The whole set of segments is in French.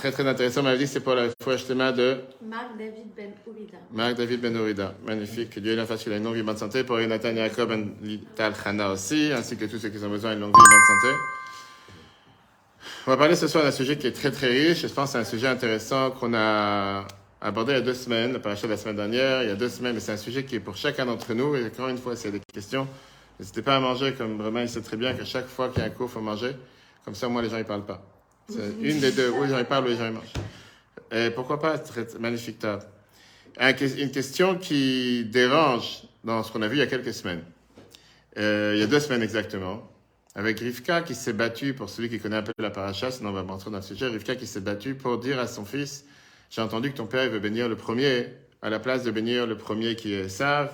Très très intéressant. Dit que c'est pour la foi Shlema de Marc David Ben Ourida. Marc David Ben Ourida. Magnifique. Que Dieu lui fasse qu'il ait une longue vie, bonne santé. Pour Jonathan Yaakov Ben Lital Khana aussi, ainsi que tous ceux qui ont besoin d'une longue vie, bonne santé. On va parler ce soir d'un sujet qui est très très riche. Je pense que c'est un sujet intéressant qu'on a abordé il y a deux semaines, le parachat de la semaine dernière, il y a deux semaines, mais c'est un sujet qui est pour chacun d'entre nous. Et encore une fois, s'il y a des questions, n'hésitez pas à manger, comme vraiment il sait très bien qu'à chaque fois qu'il y a un cours, il faut manger. Comme ça, moi, les gens, ils parlent pas. Une des deux. Ou les gens, ils parlent, ou les gens, ils mangent. Et pourquoi pas Magnifique table. Une question qui dérange dans ce qu'on a vu il y a quelques semaines. Euh, il y a deux semaines exactement. Avec Rivka qui s'est battue, pour celui qui connaît un peu la paracha, sinon on va rentrer dans le sujet, Rivka qui s'est battue pour dire à son fils, j'ai entendu que ton père veut bénir le premier, à la place de bénir le premier qui est Esav,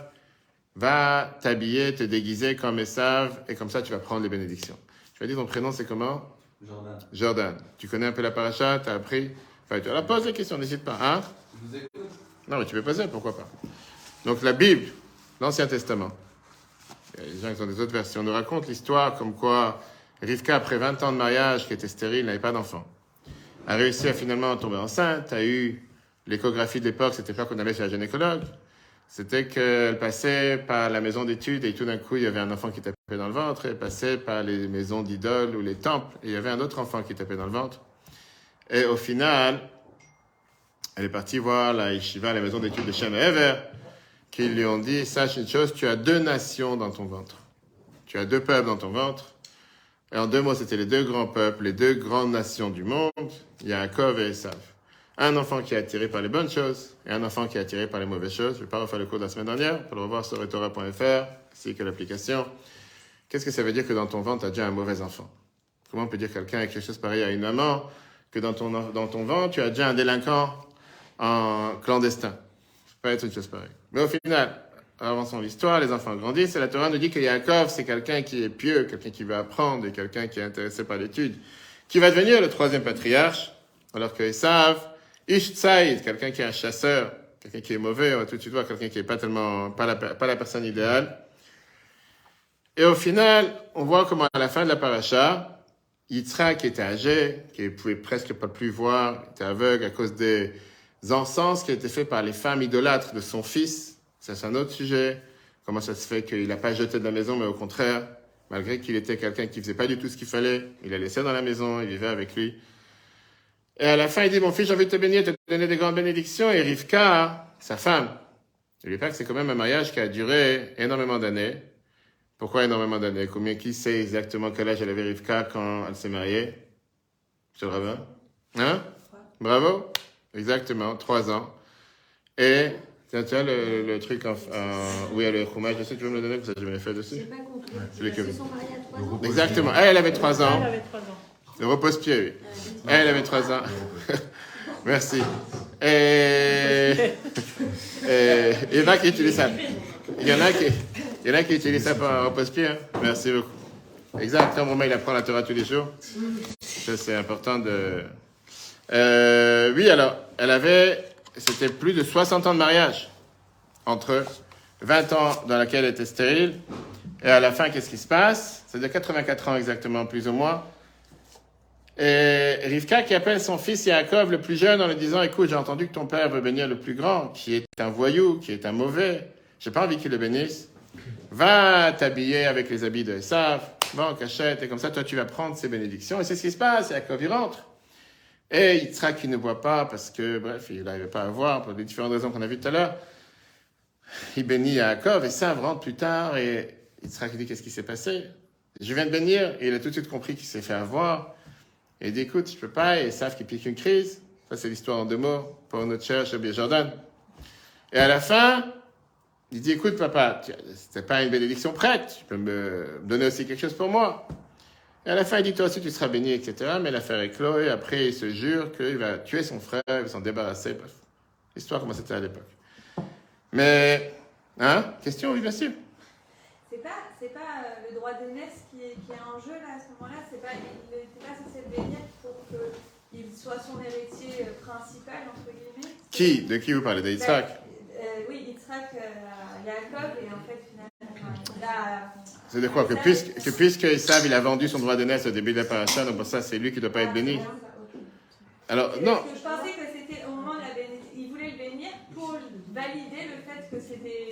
va t'habiller, te déguiser comme Esav, et comme ça tu vas prendre les bénédictions. Tu vas dire ton prénom c'est comment? Jordan. Jordan. Tu connais un peu la paracha, tu as appris Enfin, tu alors pose la question, n'hésite pas. Hein Je vous écoute. non, mais tu peux poser, pourquoi pas. Donc la Bible, l'Ancien Testament. Il y a des gens qui ont des autres versions. On nous raconte l'histoire comme quoi Rivka, après 20 ans de mariage, qui était stérile, n'avait pas d'enfant. A réussi à finalement tomber enceinte, a eu l'échographie de l'époque, c'était pas qu'on allait chez la gynécologue. C'était qu'elle passait par la maison d'études et tout d'un coup, il y avait un enfant qui tapait dans le ventre. Elle passait par les maisons d'idoles ou les temples et il y avait un autre enfant qui tapait dans le ventre. Et au final, elle est partie voir la yeshiva, la maison d'études de Shem Ever, qui lui ont dit, sache une chose, tu as deux nations dans ton ventre. Tu as deux peuples dans ton ventre. Et en deux mots, c'était les deux grands peuples, les deux grandes nations du monde, Yaakov et Esav. Un enfant qui est attiré par les bonnes choses et un enfant qui est attiré par les mauvaises choses. Je vais pas refaire le cours de la semaine dernière, pour le revoir sur etora.fr, ainsi que l'application. Qu'est-ce que ça veut dire que dans ton ventre, tu as déjà un mauvais enfant? Comment on peut dire quelqu'un a quelque chose pareil à une maman, que dans ton, dans ton ventre, tu as déjà un délinquant en clandestin? Pas être une chose pareille. Mais au final, avançons l'histoire, les enfants grandissent, et la Torah nous dit que Yaakov, c'est quelqu'un qui est pieux, quelqu'un qui veut apprendre, et quelqu'un qui est intéressé par l'étude, qui va devenir le troisième patriarche, alors que Esav, Ish Tsaïd, quelqu'un qui est un chasseur, quelqu'un qui est mauvais, on va tout de suite voir quelqu'un qui est pas tellement, pas la, pas la personne idéale. Et au final, on voit comment à la fin de la paracha, Yitzhak qui était âgé, qui ne pouvait presque pas plus voir, était aveugle à cause des encens qui étaient faits par les femmes idolâtres de son fils. Ça, c'est un autre sujet. Comment ça se fait qu'il n'a pas jeté de la maison, mais au contraire, malgré qu'il était quelqu'un qui faisait pas du tout ce qu'il fallait, il l'a laissé dans la maison, il vivait avec lui. Et à la fin, il dit, mon fils, j'ai envie de te bénir, de te donner des grandes bénédictions. Et Rivka, sa femme, n'oublie pas que c'est quand même un mariage qui a duré énormément d'années. Pourquoi énormément d'années? Combien qui sait exactement quel âge elle avait Rivka quand elle s'est mariée? Monsieur le rabbin? Hein? Bravo? Exactement, trois ans. Et, tiens, tu as le, le truc en, en- où il y a le fromage dessus, tu veux me le donner Parce que je me l'ai fait J'ai dessus. pas compris. que- sont mariés à trois ans. Exactement. Elle, elle avait trois ans. Elle avait trois ans. Le repose-pied, oui. Elle avait trois ans. Merci. Et, et il y en a qui utilisent ça. Il y en a qui, il y en a qui utilisent ça pour un repose-pied. hein. Merci beaucoup. Exact. Mon il apprend la Torah tous les jours. Ça, c'est important de. Euh, oui, alors, elle avait. C'était plus de 60 ans de mariage. Entre 20 ans dans laquelle elle était stérile. Et à la fin, qu'est-ce qui se passe? C'est de 84 ans exactement, plus ou moins. Et Rivka qui appelle son fils Yaakov le plus jeune en lui disant Écoute, j'ai entendu que ton père veut bénir le plus grand, qui est un voyou, qui est un mauvais. J'ai pas envie qu'il le bénisse. Va t'habiller avec les habits de Esav, va en cachette, et comme ça, toi, tu vas prendre ses bénédictions. Et c'est ce qui se passe. Yaakov, il rentre. Et Yitzhak, qui ne voit pas parce que, bref, il n'arrivait pas à voir pour les différentes raisons qu'on a vues tout à l'heure. Il bénit Yaakov, et Esav rentre plus tard, et Yitzhak il dit Qu'est-ce qui s'est passé? Je viens de bénir, et il a tout de suite compris qu'il s'est fait avoir. Et il dit, écoute, je peux pas, et ils savent qu'il pique une crise. Ça, c'est l'histoire en deux mots pour notre cher Shabir Jordan. Et à la fin, il dit, écoute, papa, c'était pas une bénédiction prête, tu peux me donner aussi quelque chose pour moi. Et à la fin, il dit, toi aussi, tu seras béni, etc. Mais l'affaire est clos, et après, il se jure qu'il va tuer son frère, il va s'en débarrasser. Bref, l'histoire, comment c'était à l'époque. Mais, hein, question, oui, bien sûr. C'est pas, c'est pas euh, droit d'aînesse qui est, qui est en jeu là à ce moment-là. C'est pas, il n'était pas censé le bénir pour qu'il soit son héritier euh, principal entre guillemets. Qui? De qui vous parlez? De Yitzhak Ben, euh, Oui, Yitzhak, euh, Yaakov et en fait finalement, a. C'est de quoi? Que puisque, que puisque Esav, il a vendu son droit d'aînesse au début de la paracha, donc pour ça, c'est lui qui ne doit pas être béni. Alors, Parce non, je pensais que c'était au moment de la bénédiction. Il voulait le bénir pour valider le fait que c'était.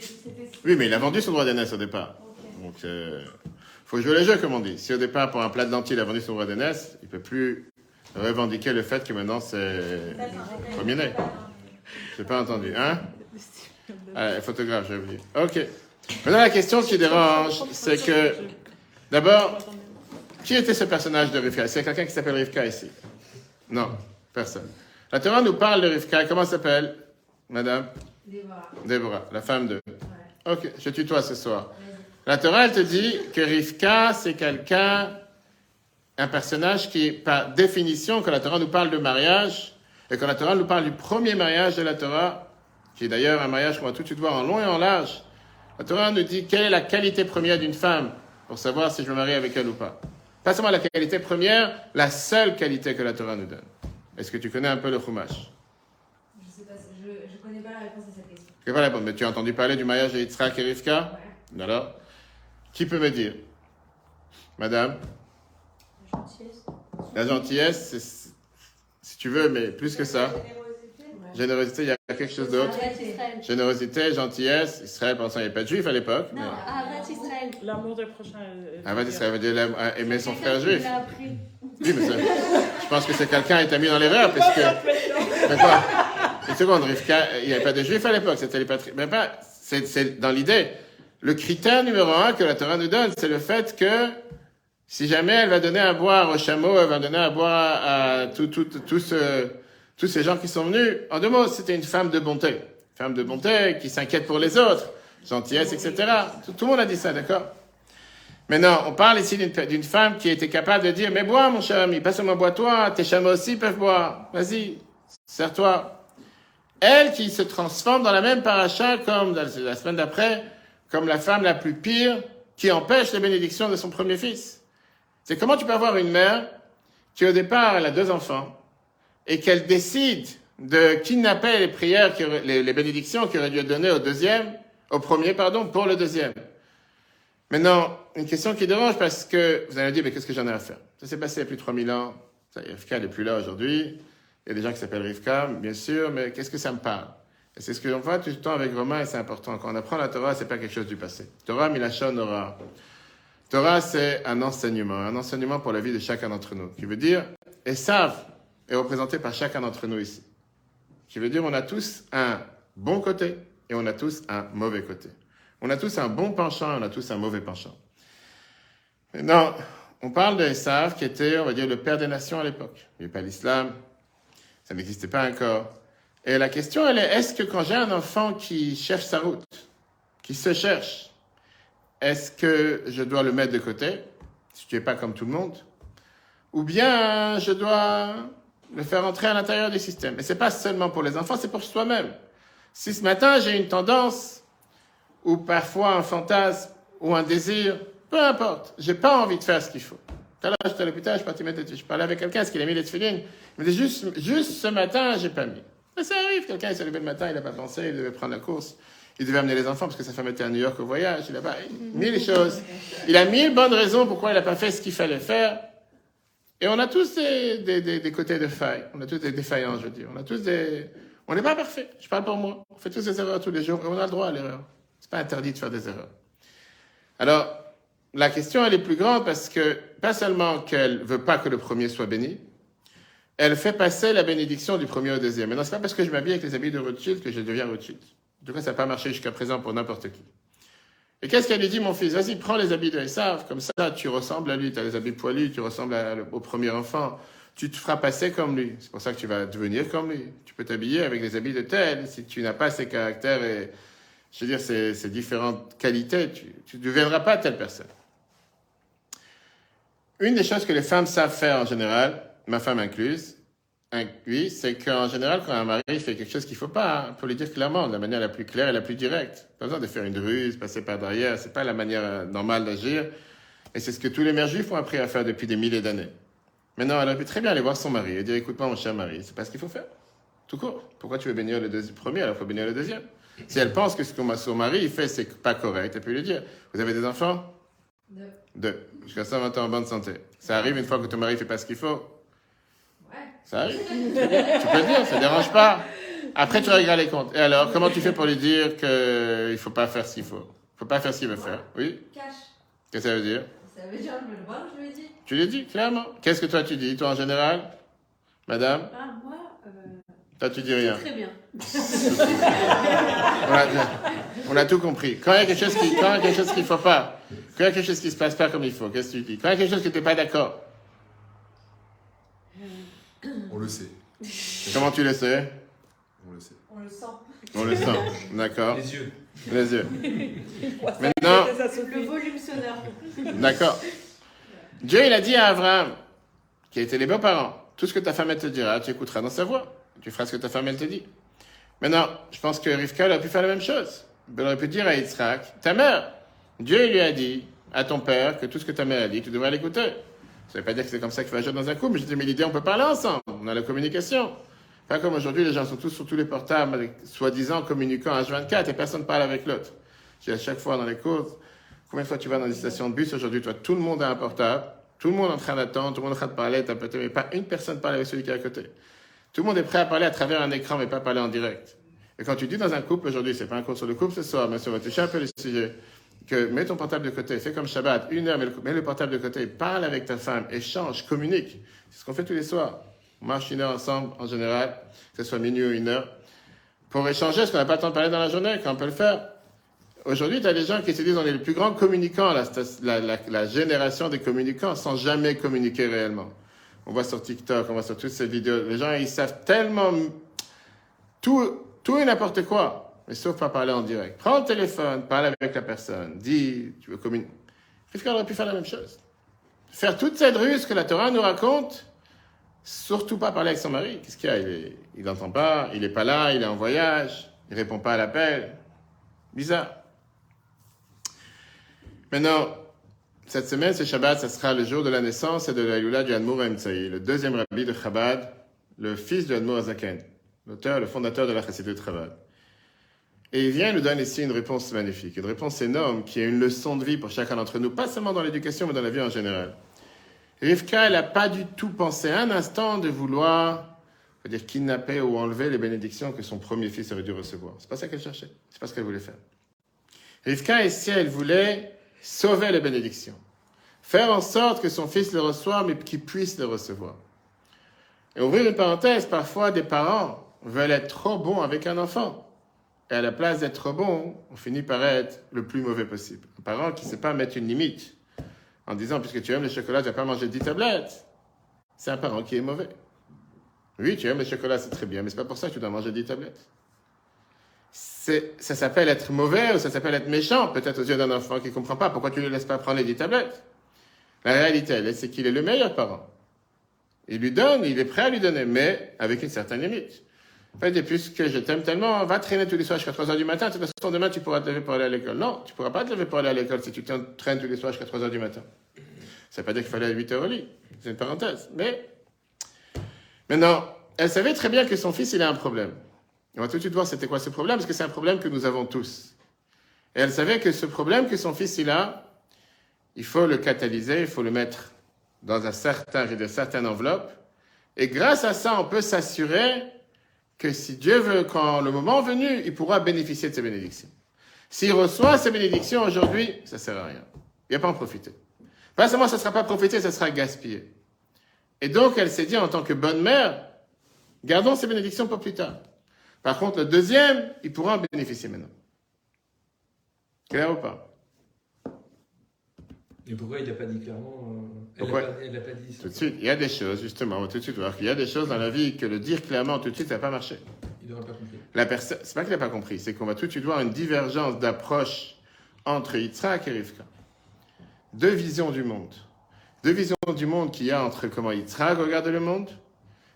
oui, mais il a vendu son droit d'aînesse au départ. Donc, euh, faut jouer les jeux, comme on dit. Si au départ, pour un plat de lentilles, il a vendu son droit d'aînesse, il peut plus revendiquer le fait que maintenant c'est D'accord, j'ai premier né. pas- entendu, hein? Ah, Photographe, j'ai oublié. Ok. Maintenant, la question qui dérange, c'est que, d'abord, qui était ce personnage de Rivka? C'est quelqu'un qui s'appelle Rivka ici? Non, personne. La Torah nous parle de Rivka. Comment elle s'appelle Madame? Déborah. Déborah, la femme de. Ouais. Ok, je tutoie ce soir. La Torah, elle te dit que Rivka, c'est quelqu'un, un personnage qui, par définition, quand la Torah nous parle de mariage, et quand la Torah nous parle du premier mariage de la Torah, qui est d'ailleurs un mariage qu'on va tout de suite voir en long et en large, la Torah nous dit quelle est la qualité première d'une femme pour savoir si je me marie avec elle ou pas. Pas seulement la qualité première, la seule qualité que la Torah nous donne. Est-ce que tu connais un peu le Chumash? Je sais pas, je, je connais pas la réponse à cette question. Je vais pas répondre, mais tu as entendu parler du mariage de Yitzhak et Rivka? Ouais. Alors Qui peut me dire? Madame? La gentillesse. La gentillesse, c'est- si tu veux, mais plus que ça. Générosité. Il y a quelque chose d'autre. Israël. Générosité, gentillesse, Israël, pensant qu'il n'y avait pas de juifs à l'époque. Non, Ahavat Israël. L'amour des prochains. euh, Ah, vas-y, ça veut dire aimer son frère juif. Oui, mais ça- je pense que c'est quelqu'un qui t'a mis dans l'erreur, parce que. Mais quoi? Une seconde, Rivka, il n'y avait pas de juifs à l'époque, c'était les patriarches. Mais pas, c'est c'est dans l'idée. Le critère numéro un que la Torah nous donne, c'est le fait que si jamais elle va donner à boire au chameau, elle va donner à boire à tous ces gens qui sont venus. En deux mots, c'était une femme de bonté. Femme de bonté qui s'inquiète pour les autres, gentillesse, etc. Tout, le monde a dit ça, d'accord? Maintenant, on parle ici d'une femme qui était capable de dire, mais bois, mon cher ami, pas seulement bois-toi, tes chameaux aussi peuvent boire. Vas-y, sers-toi. Elle qui se transforme dans la même paracha comme la semaine d'après, comme la femme la plus pire qui empêche la bénédiction de son premier fils. C'est comment tu peux avoir une mère qui au départ elle a deux enfants et qu'elle décide de kidnapper les prières, les, les bénédictions qui auraient dû données au deuxième, au premier pardon, pour le deuxième. Maintenant, une question qui dérange parce que vous allez me dire, mais qu'est-ce que j'en ai à faire? Ça s'est passé il y a plus de 3000 ans. Rivka n'est plus là aujourd'hui. Il y a des gens qui s'appellent Rivka, bien sûr, mais qu'est-ce que ça me parle? C'est ce que l'on voit tout le temps avec Romain et c'est important. Quand on apprend la Torah, c'est pas quelque chose du passé. Torah, Milachon, Ora. Torah, c'est un enseignement, un enseignement pour la vie de chacun d'entre nous. Qui veut dire, Esav est représenté par chacun d'entre nous ici. Qui veut dire, on a tous un bon côté et on a tous un mauvais côté. On a tous un bon penchant et on a tous un mauvais penchant. Maintenant, on parle de Esav qui était, on va dire, le père des nations à l'époque. Il n'y avait pas l'islam, ça n'existait pas encore. Et la question, elle est, est-ce que quand j'ai un enfant qui cherche sa route, qui se cherche, est-ce que je dois le mettre de côté, si tu n'es pas comme tout le monde, ou bien je dois le faire entrer à l'intérieur du système? Et c'est pas seulement pour les enfants, c'est pour soi-même. Si ce matin j'ai une tendance, ou parfois un fantasme, ou un désir, peu importe, j'ai pas envie de faire ce qu'il faut. Tout à l'heure, j'étais à l'hôpital, je, parlais avec quelqu'un, est-ce qu'il a mis les tefilines Il me dit juste, juste ce matin, j'ai pas mis. Mais ça arrive, quelqu'un il levé le matin, il n'a pas pensé, il devait prendre la course. Il devait amener les enfants parce que sa femme était à New York au voyage. Il a pas mis les choses. Il a mille bonnes raisons pourquoi il n'a pas fait ce qu'il fallait faire. Et on a tous des, des, des, des côtés de faille. On a tous des défaillances, je veux dire. On a tous des. On n'est pas parfait. Je parle pour moi. On fait tous des erreurs tous les jours et on a le droit à l'erreur. C'est pas interdit de faire des erreurs. Alors, la question, elle est plus grande parce que, pas seulement qu'elle veut pas que le premier soit béni, elle fait passer la bénédiction du premier au deuxième. Maintenant, c'est pas parce que je m'habille avec les habits de Rothschild que je deviens Rothschild. En tout cas, ça n'a pas marché jusqu'à présent pour n'importe qui. Et qu'est-ce qu'elle lui dit, mon fils? Vas-y, prends les habits de Esav, comme ça, tu ressembles à lui, tu as les habits poilus, tu ressembles au premier enfant, tu te feras passer comme lui. C'est pour ça que tu vas devenir comme lui. Tu peux t'habiller avec les habits de tel, si tu n'as pas ces caractères et, je veux dire, ces différentes qualités, tu ne deviendras pas telle personne. Une des choses que les femmes savent faire en général, ma femme incluse, oui, c'est qu'en général, quand un mari fait quelque chose qu'il faut pas, il faut le dire clairement, de la manière la plus claire et la plus directe. Pas besoin de faire une ruse, passer par derrière, c'est pas la manière euh, normale d'agir. Et c'est ce que tous les mères juifs ont appris à faire depuis des milliers d'années. Maintenant, elle aurait pu très bien aller voir son mari et dire, écoute-moi, mon cher mari, c'est pas ce qu'il faut faire. Tout court. Pourquoi tu veux bénir le premier? Alors il faut bénir le deuxième Si elle pense que ce que son mari il fait, c'est pas correct, elle peut lui dire. Vous avez des enfants? Deux. Deux. Jusqu'à 120 ans en bonne santé. Ça arrive une fois que ton mari fait pas ce qu'il faut? Ça arrive. tu peux le dire, ça dérange pas. Après, tu régleras les comptes. Et alors, comment tu fais pour lui dire qu'il ne faut pas faire ce qu'il faut? Il faut pas faire ce qu'il veut faire. Oui? Cash. Qu'est-ce que ça veut dire? Ça veut dire, je me le vois, je lui ai dit. Tu l'as dit, clairement. Qu'est-ce que toi tu dis, toi en général? Madame? Ah, moi, euh, Toi tu dis rien. très bien. On a, on a tout compris. Quand il y a quelque chose qui, quand il y a quelque chose qu'il ne faut pas, quand il y a quelque chose qui ne se passe pas comme il faut, qu'est-ce que tu dis? Quand il y a quelque chose que tu n'es pas d'accord, On le sait. comment tu le sais? On le sait. On le sent. On le sent. D'accord Les yeux. Les yeux. Maintenant, Le volume sonore. D'accord. Dieu, il a dit à Abraham, qui a été les beaux-parents, tout ce que ta femme elle te dira, tu écouteras dans sa voix. Tu feras ce que ta femme elle te dit. Maintenant, je pense que Rivka elle aurait pu faire la même chose. Elle aurait pu dire à Yitzhak, ta mère, Dieu il lui a dit à ton père que tout ce que ta mère a dit, tu devrais l'écouter. Ça ne veut pas dire que c'est comme ça qu'il faut agir dans un couple, mais je dis, mais l'idée, on peut parler ensemble. On a la communication. Pas comme aujourd'hui, les gens sont tous sur tous les portables, soi-disant communiquant H24 et personne ne parle avec l'autre. Dis à chaque fois dans les courses, combien de fois tu vas dans des stations de bus aujourd'hui, toi, tout le monde a un portable, tout le monde est en train d'attendre, tout le monde est en train de parler, tapoter, mais pas une personne parle avec celui qui est à côté. Tout le monde est prêt à parler à travers un écran, mais pas parler en direct. Et quand tu dis dans un couple aujourd'hui, c'est pas un cours sur le couple ce soir, mais on va toucher un peu le sujet, que mets ton portable de côté, fais comme Shabbat, une heure, mets le, portable de côté, parle avec ta femme, échange, communique. C'est ce qu'on fait tous les soirs. On marche une heure ensemble, en général, que ce soit minuit ou une heure, pour échanger, parce qu'on n'a pas le temps de parler dans la journée, quand on peut le faire. Aujourd'hui, tu as des gens qui se disent on est le plus grand communicant, la, la, la, la génération des communicants, sans jamais communiquer réellement. On voit sur TikTok, on voit sur toutes ces vidéos, les gens, ils savent tellement tout, tout et n'importe quoi, mais sauf pas parler en direct. Prends le téléphone, parle avec la personne, dis, tu veux communiquer. Rivka aurait pu faire la même chose. Faire toute cette ruse que la Torah nous raconte, surtout pas parler avec son mari. Qu'est-ce qu'il y a? Il n'entend pas, il n'est pas là, il est en voyage, il répond pas à l'appel. Bizarre. Maintenant, cette semaine, c'est Shabbat, ça sera le jour de la naissance et de la Lula du Admour Emtsai, le deuxième rabbi de Chabad, le fils du Admour Azaken, l'auteur, le fondateur de la Chassidut Chabad. Et il vient nous donne ici une réponse magnifique, une réponse énorme qui est une leçon de vie pour chacun d'entre nous, pas seulement dans l'éducation, mais dans la vie en général. Rivka, elle n'a pas du tout pensé un instant de vouloir, dire, kidnapper ou enlever les bénédictions que son premier fils aurait dû recevoir. C'est pas ça qu'elle cherchait. C'est pas ce qu'elle voulait faire. Rivka, ici, elle voulait sauver les bénédictions. Faire en sorte que son fils les reçoive, mais qu'il puisse les recevoir. Et ouvrir une parenthèse, parfois des parents veulent être trop bons avec un enfant. Et à la place d'être bon, on finit par être le plus mauvais possible. Un parent qui ne sait pas mettre une limite en disant, puisque tu aimes le chocolat, tu vas pas manger 10 tablettes. C'est un parent qui est mauvais. Oui, tu aimes le chocolat, c'est très bien, mais c'est pas pour ça que tu dois manger 10 tablettes. Ça s'appelle être mauvais ou ça s'appelle être méchant, peut-être aux yeux d'un enfant qui ne comprend pas pourquoi tu ne laisses pas prendre les 10 tablettes. La réalité, c'est qu'il est le meilleur parent. Il lui donne, il est prêt à lui donner, mais avec une certaine limite. En fait, et puisque je t'aime tellement, va traîner tous les soirs jusqu'à 3 heures du matin. De toute façon, demain, tu pourras te lever pour aller à l'école. Non, tu pourras pas te lever pour aller à l'école si tu traînes tous les soirs jusqu'à 3 heures du matin. Ça veut pas dire qu'il fallait à 8 heures au lit. C'est une parenthèse. Mais, maintenant, elle savait très bien que son fils, il a un problème. On va tout de suite voir c'était quoi ce problème, parce que c'est un problème que nous avons tous. Et elle savait que ce problème que son fils, il a, il faut le catalyser, il faut le mettre dans un certain, une certaine enveloppe. Et grâce à ça, on peut s'assurer que si Dieu veut, quand le moment venu, il pourra bénéficier de ces bénédictions. S'il reçoit ces bénédictions aujourd'hui, ça sert à rien. Il n'y a pas en profiter. Pas seulement ça ne sera pas profité, ça sera gaspillé. Et donc, elle s'est dit, en tant que bonne mère, gardons ces bénédictions pour plus tard. Par contre, le deuxième, il pourra en bénéficier maintenant. Clair ou pas? Et pourquoi il n'a pas dit clairement euh, Elle n'a pas, dit ça. Tout de suite, il y a des choses, justement, on va tout de suite voir qu'il y a des choses dans la vie que le dire clairement tout de suite, ça n'a pas marché. Il n'aurait pas compris. La personne, c'est pas qu'il n'a pas compris, c'est qu'on va tout de suite voir une divergence d'approche entre Yitzhak et Rivka. Deux visions du monde. Deux visions du monde qu'il y a entre comment Yitzhak regarde le monde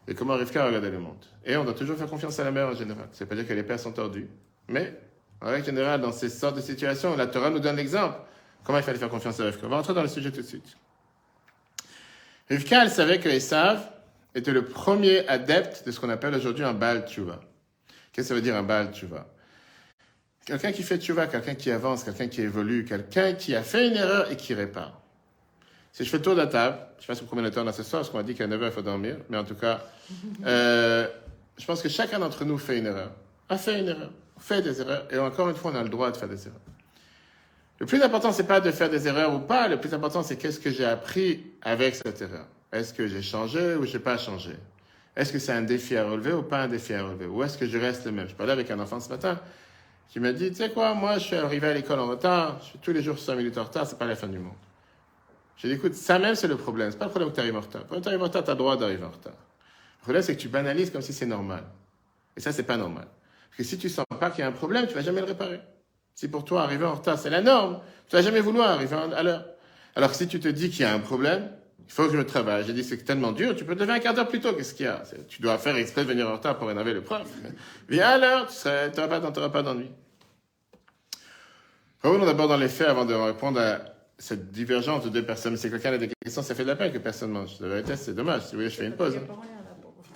et comment Rivka regarde le monde. Et on doit toujours faire confiance à la mère en général. Veut pas dire que les pères sont tordus. Mais, en règle générale, dans ces sortes de situations, la Torah nous donne l'exemple. Comment il fallait faire confiance à Rivka? On va rentrer dans le sujet tout de suite. Rivka, elle savait que Esav était le premier adepte de ce qu'on appelle aujourd'hui un Baal Tshuva. Qu'est-ce que ça veut dire un Baal Tshuva? Quelqu'un qui fait Tshuva, quelqu'un qui avance, quelqu'un qui évolue, quelqu'un qui a fait une erreur et qui répare. Si je fais le tour de la table, je sais pas combien de temps on a ce soir, parce qu'on a dit qu'à 9h, il faut dormir, mais en tout cas, euh, je pense que chacun d'entre nous fait une erreur. A fait une erreur, fait des erreurs, et encore une fois, on a le droit de faire des erreurs. Le plus important, c'est pas de faire des erreurs ou pas, le plus important, c'est qu'est-ce que j'ai appris avec cette erreur. Est-ce que j'ai changé ou j'ai pas changé? Est-ce que c'est un défi à relever ou pas un défi à relever? Ou est-ce que je reste le même? Je parlais avec un enfant ce matin qui m'a dit, tu sais quoi, moi, je suis arrivé à l'école en retard, je suis tous les jours 5 minutes en retard, c'est pas la fin du monde. J'ai dit, écoute, ça même, c'est le problème. C'est pas le problème que tu arrives en retard. Tu arrives en retard, le droit d'arriver en retard. Le problème, c'est que tu banalises comme si c'est normal. Et ça, c'est pas normal. Parce que si tu sens pas qu'il y a un problème, tu vas jamais le réparer. Si pour toi, arriver en retard, c'est la norme, tu vas jamais vouloir arriver à l'heure. Alors que si tu te dis qu'il y a un problème, il faut que je me travaille. J'ai dit, c'est tellement dur, tu peux te lever un quart d'heure plus tôt. Qu'est-ce qu'il y a? Tu dois faire exprès de venir en retard pour énerver le prof. Viens à l'heure, tu n'auras pas, pas d'ennui. Revenons d'abord dans les faits avant de répondre à cette divergence de deux personnes. Si quelqu'un a des questions, ça fait de la peine que personne mange. La vérité, c'est dommage. Si vous voulez, je fais une pause. hein.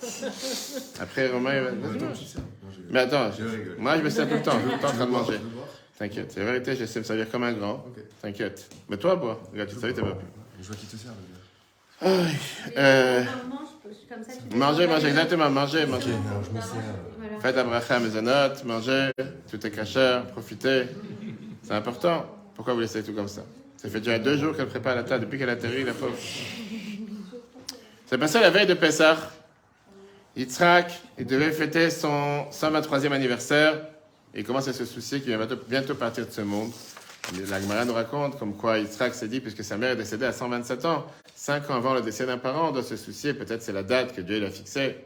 Après, Romain, il va... Mais attends, moi, je me sers tout le temps. Je suis tout le temps en train de manger. T'inquiète. La vérité, j'essaie de me servir comme un grand. T'inquiète. Mais toi, bois. Regarde, tu te savais, t'es pas plus. Je vois qui te sert, le gars. Euh, Comme ça, tu Mangez, mangez, exactement. Mangez, mangez. Non. Voilà. Faites la bracha à maisonnote, mangez, tout est cachère, profitez. C'est important. Pourquoi vous laissez tout comme ça? Ça fait déjà deux jours qu'elle prépare la table, depuis qu'elle a atterri, la pauvre. C'est passé la veille de Pessah. Yitzhak, il devait fêter son 123e anniversaire. Et commence à se soucier qu'il va bientôt partir de ce monde. La Gemara nous raconte comme quoi Yitzhak s'est dit, puisque sa mère est décédée à 127 ans, cinq ans avant le décès d'un parent, on doit se soucier, peut-être c'est la date que Dieu l'a fixée.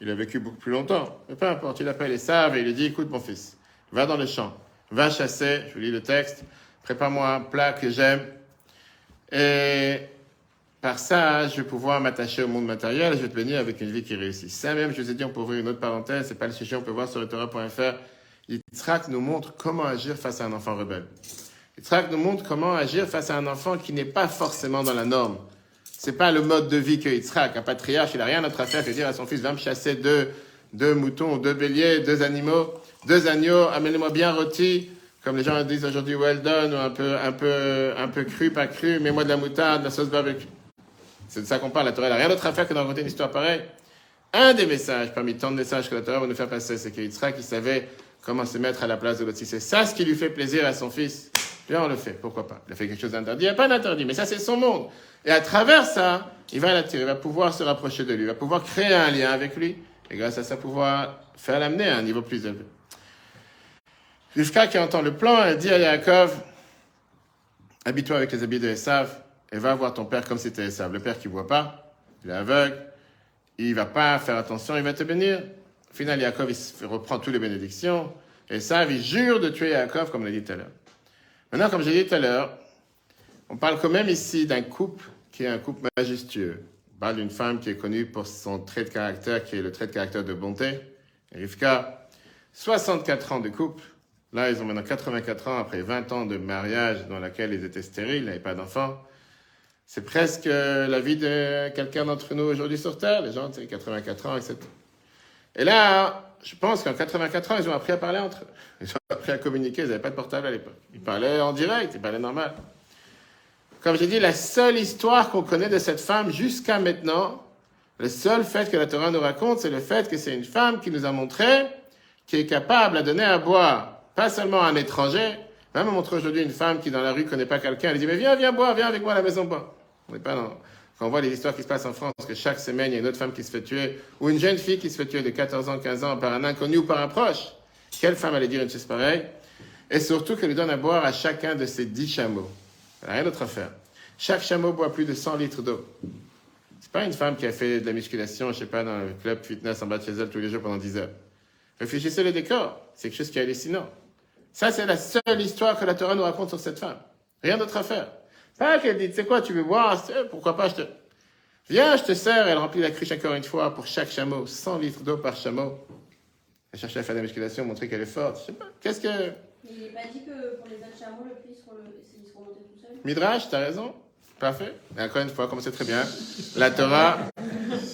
Il a vécu beaucoup plus longtemps. Mais peu importe, il appelle Esav et il lui dit, écoute mon fils, va dans les champs, va chasser, je vous lis le texte, prépare-moi un plat que j'aime. Et par ça, je vais pouvoir m'attacher au monde matériel et je vais te bénir avec une vie qui réussit. Ça même, je vous ai dit, on peut ouvrir une autre parenthèse, c'est pas le sujet, on peut voir sur Torah.fr. Yitzhak nous montre comment agir face à un enfant rebelle. Yitzhak nous montre comment agir face à un enfant qui n'est pas forcément dans la norme. C'est pas le mode de vie que Yitzhak, un patriarche, il a rien d'autre à faire que dire à son fils, va me chasser deux, deux moutons, deux béliers, deux animaux, deux agneaux, amenez-moi bien rôti, comme les gens disent aujourd'hui, well done, ou un peu, un peu, un peu cru, pas cru, mets-moi de la moutarde, de la sauce barbecue. C'est de ça qu'on parle. La Torah n'a rien d'autre à faire que d'en raconter une histoire pareille. Un des messages, parmi tant de messages que la Torah va nous faire passer, c'est que Yitzhak, il savait comment se mettre à la place de l'autre? Si c'est ça ce qui lui fait plaisir à son fils, bien on le fait. Pourquoi pas? Il a fait quelque chose d'interdit. Il n'y a pas d'interdit, mais ça c'est son monde. Et à travers ça, il va l'attirer, il va pouvoir se rapprocher de lui, il va pouvoir créer un lien avec lui. Et grâce à ça, pouvoir faire l'amener à un niveau plus élevé. Rivka qui entend le plan, elle dit à Yaakov, habille-toi avec les habits de Esav et va voir ton père comme c'était Esav. Le père qui voit pas, il est aveugle, il va pas faire attention, il va te bénir. Au final, Yaakov, reprend toutes les bénédictions. Et Esav, il jure de tuer Yaakov, comme on l'a dit tout à l'heure. Maintenant, comme j'ai dit tout à l'heure, on parle quand même ici d'un couple qui est un couple majestueux. On parle d'une femme qui est connue pour son trait de caractère, qui est le trait de caractère de bonté. Rivka, 64 ans de couple. Là, ils ont maintenant 84 ans après 20 ans de mariage dans laquelle ils étaient stériles, n'avaient pas d'enfants. C'est presque la vie de quelqu'un d'entre nous aujourd'hui sur Terre, les gens, sais, 84 ans, etc. Et là, je pense qu'en 84 ans, ils ont appris à parler entre eux. Ils ont appris à communiquer, ils n'avaient pas de portable à l'époque. Ils parlaient en direct, ils parlaient normal. Comme j'ai dit, la seule histoire qu'on connaît de cette femme jusqu'à maintenant, le seul fait que la Torah nous raconte, c'est le fait que c'est une femme qui nous a montré qui est capable à donner à boire pas seulement à un étranger, même à montrer aujourd'hui une femme qui dans la rue connaît pas quelqu'un, elle dit mais viens, viens boire, viens avec moi à la maison boire. On n'est pas dans... Quand on voit les histoires qui se passent en France, que chaque semaine il y a une autre femme qui se fait tuer, ou une jeune fille qui se fait tuer de 14 ans, 15 ans par un inconnu ou par un proche, quelle femme allait dire une chose pareille? Et surtout qu'elle donne à boire à chacun de ses 10 chameaux. Rien d'autre à faire. Chaque chameau boit plus de 100 litres d'eau. C'est pas une femme qui a fait de la musculation, je sais pas, dans le club fitness en bas de chez elle tous les jours pendant 10 heures. Réfléchissez le décor. C'est quelque chose qui est hallucinant. Ça, c'est la seule histoire que la Torah nous raconte sur cette femme. Rien d'autre à faire. Pas qu'elle dit, tu sais quoi, tu veux boire, pourquoi pas, je te... Viens, je te sers, elle remplit la cruche encore une fois pour chaque chameau, 100 litres d'eau par chameau. Elle cherchait à faire de la musculation, montrer qu'elle est forte. Je sais pas, qu'est-ce que... Mais il n'est pas dit que pour les autres chameaux, le seront, le... ils seront montés tout seuls? Midrash, t'as raison. Parfait. Encore une fois, comme c'est très bien, la Torah,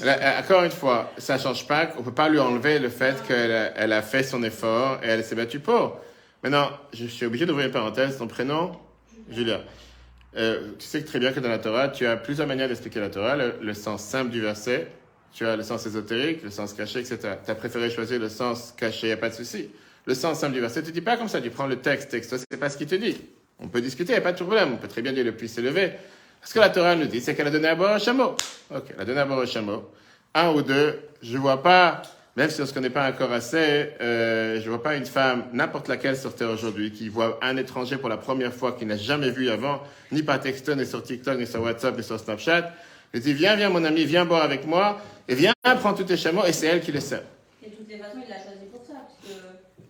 la- encore une fois, ça change pas, on peut pas lui enlever le fait qu'elle a, elle a fait son effort et elle s'est battue pour. Maintenant, je suis obligé d'ouvrir une parenthèse. Ton prénom Julia. Euh, tu sais très bien que dans la Torah, tu as plusieurs manières d'expliquer la Torah. Le, sens simple du verset, tu as le sens ésotérique, le sens caché, etc. Tu as préféré choisir le sens caché, il n'y a pas de souci. Le sens simple du verset, tu ne dis pas comme ça, tu prends le texte, texte, c'est pas ce qu'il te dit. On peut discuter, il n'y a pas de problème. On peut très bien dire le puits s'élever. Ce que la Torah nous dit, c'est qu'elle a donné à boire un chameau. Ok, elle a donné à boire un chameau. Un ou deux, je vois pas, même si on ne se connaît pas encore assez, euh, je vois pas une femme, n'importe laquelle sur Terre aujourd'hui, qui voit un étranger pour la première fois, qu'il n'a jamais vu avant, ni par texto, ni sur TikTok, ni sur WhatsApp, ni sur Snapchat. Je dis, viens, viens, mon ami, viens boire avec moi, et viens, prends tous tes chameaux, et c'est elle qui les sert. Et de toutes les façons, il l'a choisi pour ça, parce que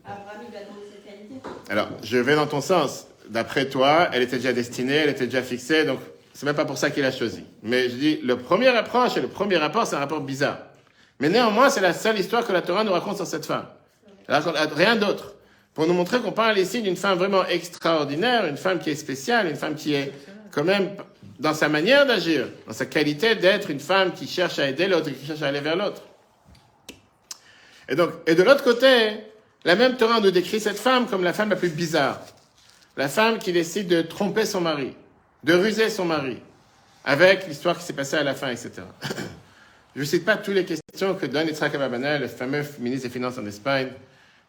Abraham, il lui a demandé cette qualité. Alors, je vais dans ton sens. D'après toi, elle était déjà destinée, elle était déjà fixée, donc c'est même pas pour ça qu'il a choisi. Mais je dis, le premier approche et le premier rapport, c'est un rapport bizarre. Mais néanmoins, c'est la seule histoire que la Torah nous raconte sur cette femme. Rien d'autre. Pour nous montrer qu'on parle ici d'une femme vraiment extraordinaire, une femme qui est spéciale, une femme qui est quand même dans sa manière d'agir, dans sa qualité d'être une femme qui cherche à aider l'autre et qui cherche à aller vers l'autre. Et donc, et de l'autre côté, la même Torah nous décrit cette femme comme la femme la plus bizarre. La femme qui décide de tromper son mari, de ruser son mari, avec l'histoire qui s'est passée à la fin, etc. Je ne cite pas toutes les questions que donne Yitzhak Ababanel, le fameux ministre des Finances en Espagne,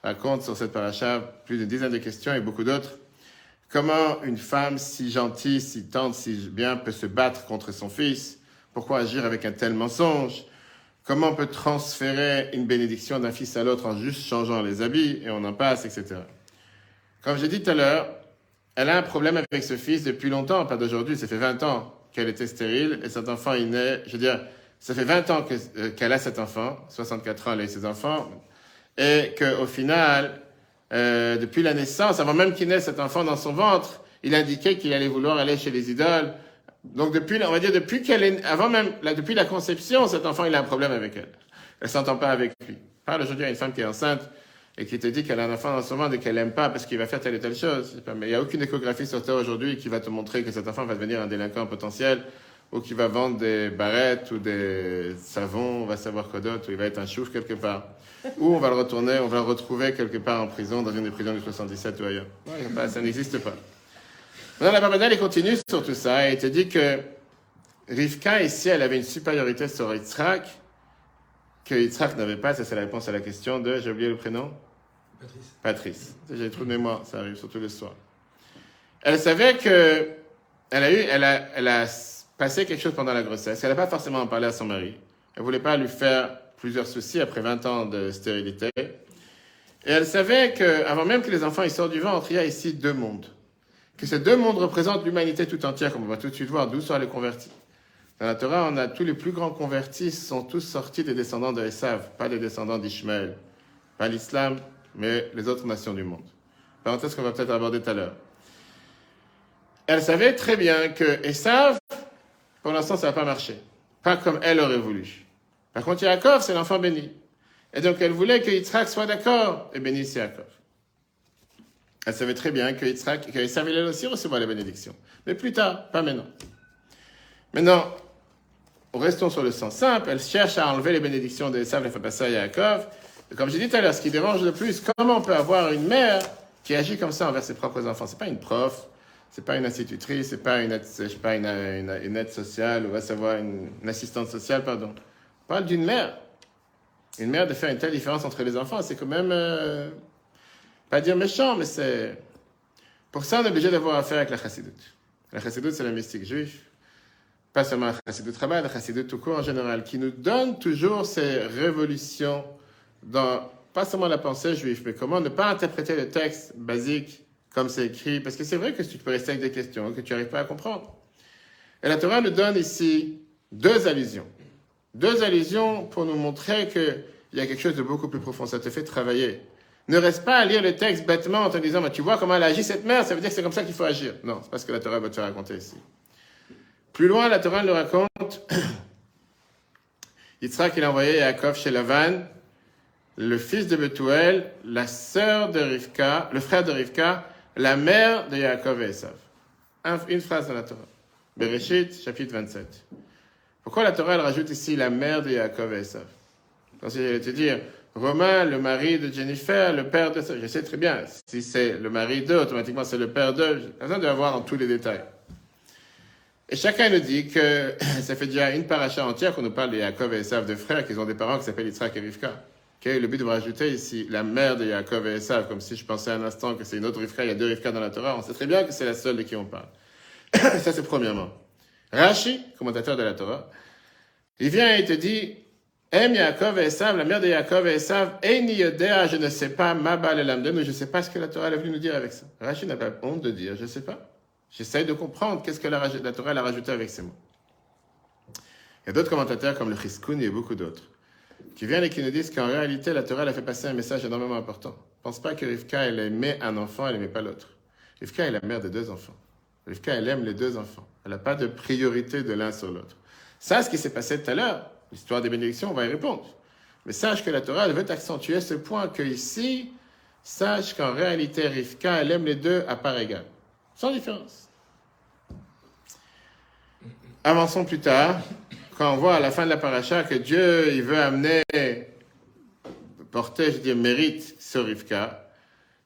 raconte sur cette paracha, plus d'une dizaine de questions et beaucoup d'autres. Comment une femme si gentille, si tendre, si bien peut se battre contre son fils? Pourquoi agir avec un tel mensonge? Comment on peut transférer une bénédiction d'un fils à l'autre en juste changeant les habits Et on en passe, etc. Comme j'ai dit tout à l'heure, elle a un problème avec ce fils depuis longtemps, pas d'aujourd'hui, ça fait 20 ans qu'elle était stérile et cet enfant est né, je veux dire, ça fait 20 ans que- qu'elle a cet enfant, 64 ans elle a eu ses enfants, et qu'au final, euh, depuis la naissance, avant même qu'il naisse cet enfant dans son ventre, il indiquait qu'il allait vouloir aller chez les idoles. Donc depuis, on va dire depuis qu'elle est, avant même, là, depuis la conception, cet enfant il a un problème avec elle. Elle s'entend pas avec lui. Parle aujourd'hui à une femme qui est enceinte et qui te dit qu'elle a un enfant dans son ventre et qu'elle aime pas parce qu'il va faire telle et telle chose. Mais il y a aucune échographie sur Terre aujourd'hui qui va te montrer que cet enfant va devenir un délinquant potentiel ou qui va vendre des barrettes ou des savons, on va savoir quoi d'autre, ou il va être un chouf quelque part. Ou on va le retourner, on va le retrouver quelque part en prison, dans une des prisons du 77 ou ailleurs. Ouais, pas- ça n'existe pas. Maintenant, la Barbada, elle continue sur tout ça et elle te dit que Rivka, ici, elle avait une supériorité sur Yitzhak que Yitzhak n'avait pas. Ça, c'est la réponse à la question de, j'ai oublié le prénom? Patrice. Patrice. J'ai trop de mémoire, ça arrive surtout le soir. Elle savait que elle a eu, elle a, elle a passé quelque chose pendant la grossesse. Elle n'a pas forcément en parlé à son mari. Elle voulait pas lui faire plusieurs soucis après 20 ans de stérilité. Et elle savait que, avant même que les enfants ils sortent du ventre, il y a ici deux mondes. Que ces deux mondes représentent l'humanité tout entière, comme on va tout de suite voir, d'où sont les convertis. Dans la Torah, on a tous les plus grands convertis sont tous sortis des descendants de Esav, pas des descendants d'Ishmaël. Pas l'islam, mais les autres nations du monde. Parenthèse qu'on va peut-être aborder tout à l'heure. Elle savait très bien que Esav, pour l'instant, ça n'a pas marché. Pas comme elle aurait voulu. Par contre, Yaakov, c'est l'enfant béni. Et donc, elle voulait que Yitzhak soit d'accord et bénisse Yaakov. Elle savait très bien que Yitzhak, que Esav, aussi recevoir les bénédictions. Mais plus tard, pas maintenant. Maintenant, restons sur le sens simple. Elle cherche à enlever les bénédictions d'Esav, elle fait passer à Yaakov. Et comme j'ai dit tout à l'heure, ce qui dérange le plus, comment on peut avoir une mère qui agit comme ça envers ses propres enfants? C'est pas une prof, c'est pas une institutrice, c'est pas une aide, pas une, aide sociale, ou va savoir une, une assistante sociale, pardon. On parle d'une mère. Une mère de faire une telle différence entre les enfants, c'est quand même euh, pas dire méchant, mais c'est pour ça on est obligé d'avoir affaire avec la chassidoute. La chassidoute, c'est la mystique juif. Pas seulement la chassidoute rabbin, la chassidoute tout court en général, qui nous donne toujours ces révolutions dans pas seulement la pensée juive, mais comment ne pas interpréter le texte basique comme c'est écrit, parce que c'est vrai que tu peux rester avec des questions que tu n'arrives pas à comprendre. Et la Torah nous donne ici deux allusions. Deux allusions pour nous montrer qu'il y a quelque chose de beaucoup plus profond. Ça te fait travailler. Ne reste pas à lire le texte bêtement en te disant, Mais tu vois comment elle agit cette mère, ça veut dire que c'est comme ça qu'il faut agir. Non, c'est pas ce que la Torah va te raconter ici. Plus loin, la Torah nous raconte, Yitzhak, il a envoyé Yaakov chez Lavan, le fils de Bethuel, la sœur de Rivka, le frère de Rivka, la mère de Yaakov et Esav. Un- une phrase dans la Torah. Bereshit, chapitre 27. Pourquoi la Torah elle rajoute ici la mère de Yaakov et Esav? Parce que j'allais te dire, Romain, le mari de Jennifer, le père de... Je sais très bien, si c'est le mari d'eux, automatiquement c'est le père d'eux. J'ai besoin de voir en tous les détails. Et chacun nous dit que ça fait déjà une paracha entière qu'on nous parle de Yaakov et Esav, de frères, qu'ils ont des parents qui s'appellent Yitzhak et Rivka. Est le but de rajouter ici la mère de Yaakov et Esav, comme si je pensais un instant que c'est une autre Rivka, il y a deux Rivka dans la Torah, on sait très bien que c'est la seule de qui on parle. ça c'est premièrement. Rashi, commentateur de la Torah, il vient et il te dit, Em Yaakov et Esav, la mère de Yaakov et Esav, Eini Yodea, je ne sais pas, Mabal et mais je ne sais pas ce que la Torah est venue nous dire avec ça. Rashi n'a pas honte de dire, je ne sais pas. J'essaye de comprendre qu'est-ce que la, la Torah a rajouté avec ces mots. Il y a d'autres commentateurs comme le Chiskoun et beaucoup d'autres qui viennent et qui nous disent qu'en réalité, la Torah elle a fait passer un message énormément important. Pense pas que Rivka, elle aimait un enfant, elle n'aimait pas l'autre. Rivka est la mère de deux enfants. Rivka, elle aime les deux enfants. Elle n'a pas de priorité de l'un sur l'autre. Ça, ce qui s'est passé tout à l'heure, l'histoire des bénédictions, on va y répondre. Mais sache que la Torah, elle veut accentuer ce point que ici, sache qu'en réalité, Rivka, elle aime les deux à part égale. Sans différence. Avançons plus tard, quand on voit à la fin de la paracha que Dieu, il veut amener, porter, je dis, mérite sur Rivka.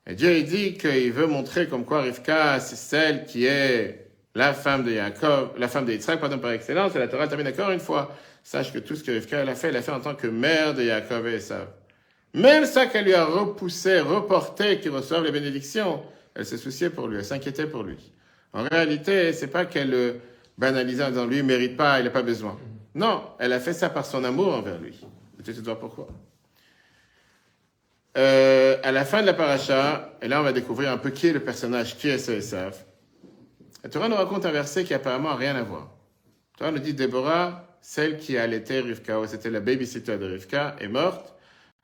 Et Dieu, il dit qu'il veut montrer comme quoi Rivka, c'est celle qui est la femme de Jacob, la femme de pardon, par excellence. Et la Torah termine encore une fois. Sache que tout ce que Rivka, elle a fait, elle a fait en tant que mère de Jacob et Esav. Même ça qu'elle lui a repoussé, reporté qu'il reçoive les bénédictions, elle s'est souciée pour lui, elle s'inquiétait pour lui. En réalité, c'est pas qu'elle le banalisait en disant lui, il mérite pas, il n'a pas besoin. Non, elle a fait ça par son amour envers lui. Tu sais pourquoi. Euh, à la fin de la paracha, et là on va découvrir un peu qui est le personnage, qui est ce Esav. La Torah nous raconte un verset qui apparemment n'a rien à voir. La Torah nous dit Déborah, celle qui a allaité Rivka, c'était la babysitter de Rivka, est morte.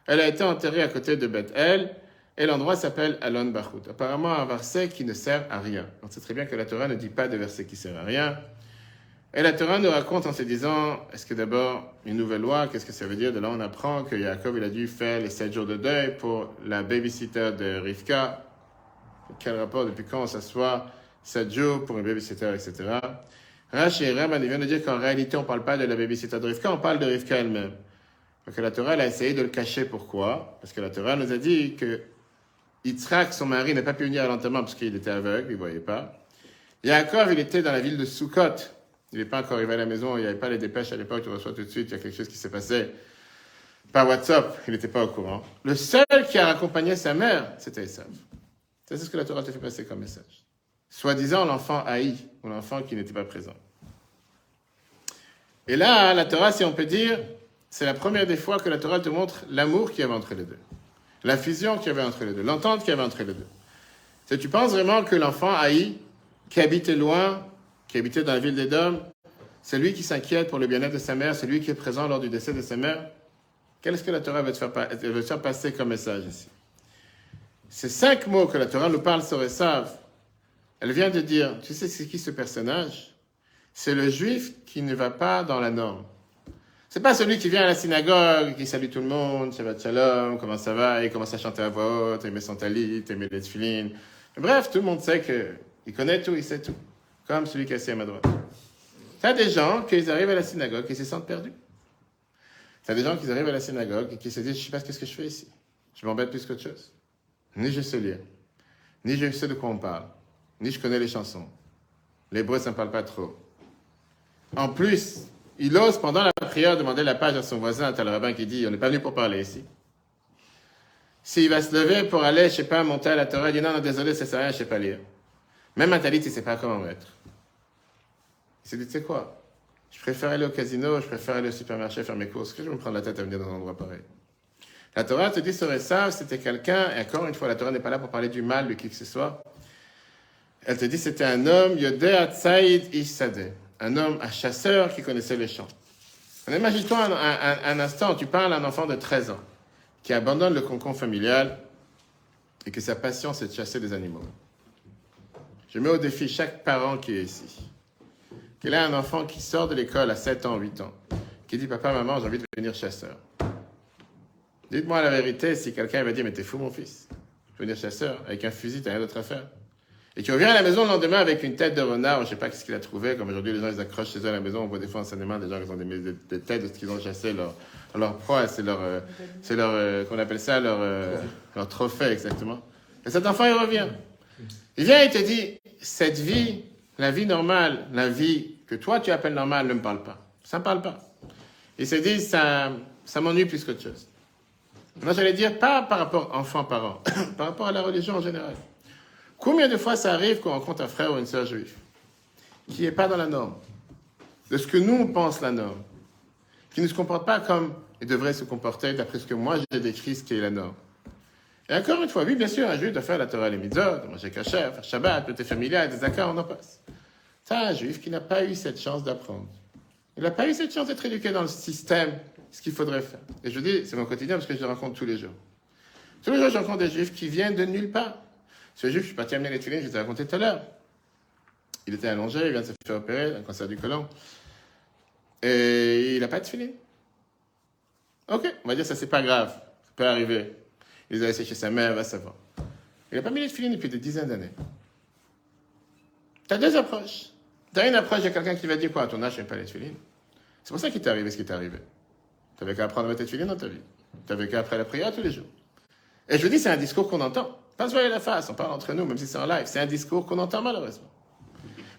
Elle a été enterrée à côté de Beth El, et l'endroit s'appelle Alon Bachout. Apparemment un verset qui ne sert à rien. On sait très bien que la Torah ne dit pas de verset qui sert à rien. Et la Torah nous raconte en se disant, est-ce que d'abord, une nouvelle loi, qu'est-ce que ça veut dire? De là, on apprend que Jacob, il a dû faire les sept jours de deuil pour la babysitter de Rivka. Quel rapport, depuis quand on s'assoit sept jours pour une babysitter, etc. Rashi et Raman, il vient de dire qu'en réalité, on ne parle pas de la babysitter de Rivka, on parle de Rivka elle-même. Donc la Torah, elle a essayé de le cacher. Pourquoi? Parce que la Torah nous a dit que Yitzhak, son mari, n'a pas pu venir à l'enterrement parce qu'il était aveugle, il ne voyait pas. Yaakov, il était dans la ville de Sukkot. Il n'est pas encore arrivé à la maison, il n'y avait pas les dépêches à l'époque, tu reçois tout de suite, il y a quelque chose qui s'est passé par WhatsApp, il n'était pas au courant. Le seul qui a accompagné sa mère, c'était Esav. C'est ce que la Torah te fait passer comme message. Soi-disant l'enfant haï, ou l'enfant qui n'était pas présent. Et là, la Torah, si on peut dire, c'est la première des fois que la Torah te montre l'amour qu'il y avait entre les deux. La fusion qu'il y avait entre les deux, l'entente qu'il y avait entre les deux. Si tu penses vraiment que l'enfant haï, qui habitait loin, qui habitait dans la ville d'Édom, c'est lui qui s'inquiète pour le bien-être de sa mère, c'est lui qui est présent lors du décès de sa mère. Qu'est-ce que la Torah veut te faire, passer comme message ici? Ces cinq mots que la Torah nous parle sur Esav, elle vient de dire, tu sais c'est qui ce personnage? C'est le juif qui ne va pas dans la norme. C'est pas celui qui vient à la synagogue, qui salue tout le monde, Shabbat Shalom, comment ça va, il commence à chanter à voix haute, il met son talit, il les tefilines. Bref, tout le monde sait qu'il connaît tout, il sait tout comme celui qui est assis à ma droite. Tu as des gens qui arrivent à la synagogue et se sentent perdus. Tu as des gens qui arrivent à la synagogue et qui se disent, je ne sais pas ce que je fais ici. Je m'embête plus qu'autre chose. Ni je sais lire, ni je sais de quoi on parle, ni je connais les chansons. L'hébreu, ça ne parle pas trop. En plus, il ose pendant la prière demander la page à son voisin, à le rabbin qui dit, on n'est pas venu pour parler ici. S'il va se lever pour aller, je ne sais pas, monter à la Torah, il dit, non, non, désolé, ça sert à rien, je ne sais pas lire. Même un talit, il sait pas comment mettre. S'est dit, tu sais quoi Je préfère aller au casino, je préfère aller au supermarché faire mes courses, que je vais me prendre la tête à venir dans un endroit pareil. La Torah te dit sur ça, c'était quelqu'un, et encore une fois, la Torah n'est pas là pour parler du mal de qui que ce soit. Elle te dit c'était un homme, Yodea Tsaïd un homme, un chasseur qui connaissait les champs. Imagine-toi un, instant, tu parles à un enfant de 13 ans qui abandonne le concombre familial et que sa passion c'est de chasser des animaux. Je mets au défi chaque parent qui est ici. Qu'il a un enfant qui sort de l'école à 7 ans, 8 ans, qui dit Papa, maman, j'ai envie de devenir chasseur. Dites-moi la vérité si quelqu'un va dire Mais t'es fou, mon fils. Je veux devenir chasseur. Avec un fusil, t'as rien d'autre à faire. Et tu reviens à la maison le lendemain avec une tête de renard, je sais pas ce qu'il a trouvé, comme aujourd'hui les gens ils accrochent chez eux à la maison, on voit des fois en cinéma des gens qui ont des, têtes de ce qu'ils ont chassé, leur, leur proie, c'est leur, euh, c'est leur, euh, qu'on appelle ça, leur, euh, leur trophée exactement. Et cet enfant il revient. Il vient et te dit, cette vie, la vie normale, la vie que toi tu appelles normal ne me parle pas. Ça ne parle pas. Ils se disent, ça, ça m'ennuie plus qu'autre chose. Moi, j'allais dire, pas par rapport enfant-parent, par rapport à la religion en général. Combien de fois ça arrive qu'on rencontre un frère ou une sœur juif qui n'est pas dans la norme, de ce que nous on pense la norme, qui ne se comporte pas comme il devrait se comporter d'après ce que moi j'ai décrit ce qui est la norme? Et encore une fois, oui, bien sûr, un juif doit faire la Torah les mitzvot, manger kasher, faire Shabbat, le familial, des accords, on en passe. C'est un juif qui n'a pas eu cette chance d'apprendre. Il n'a pas eu cette chance d'être éduqué dans le système, ce qu'il faudrait faire. Et je dis, c'est mon quotidien parce que je le rencontre tous les jours. Tous les jours, je rencontre des juifs qui viennent de nulle part. Ce juif, je suis parti amener les filets, je t'ai raconté tout à l'heure. Il était allongé, il vient de se faire opérer d'un cancer du côlon. Et il n'a pas de filet. Ok, on va dire ça, c'est pas grave. Ça peut arriver. Il les a laissés chez sa mère, va savoir. Il n'a pas mis les filets depuis des dizaines d'années. Tu as deux approches. Tu as une approche de quelqu'un qui va dire quoi? À ton âge, je n'aime pas les filines. C'est pour ça qu'il t'est arrivé ce qui t'est arrivé. Tu n'avais qu'à apprendre à mettre filines dans ta vie. Tu n'avais qu'à après la prière tous les jours. Et je vous dis, c'est un discours qu'on entend. Pas se voir la face, on parle entre nous, même si c'est en live. C'est un discours qu'on entend malheureusement.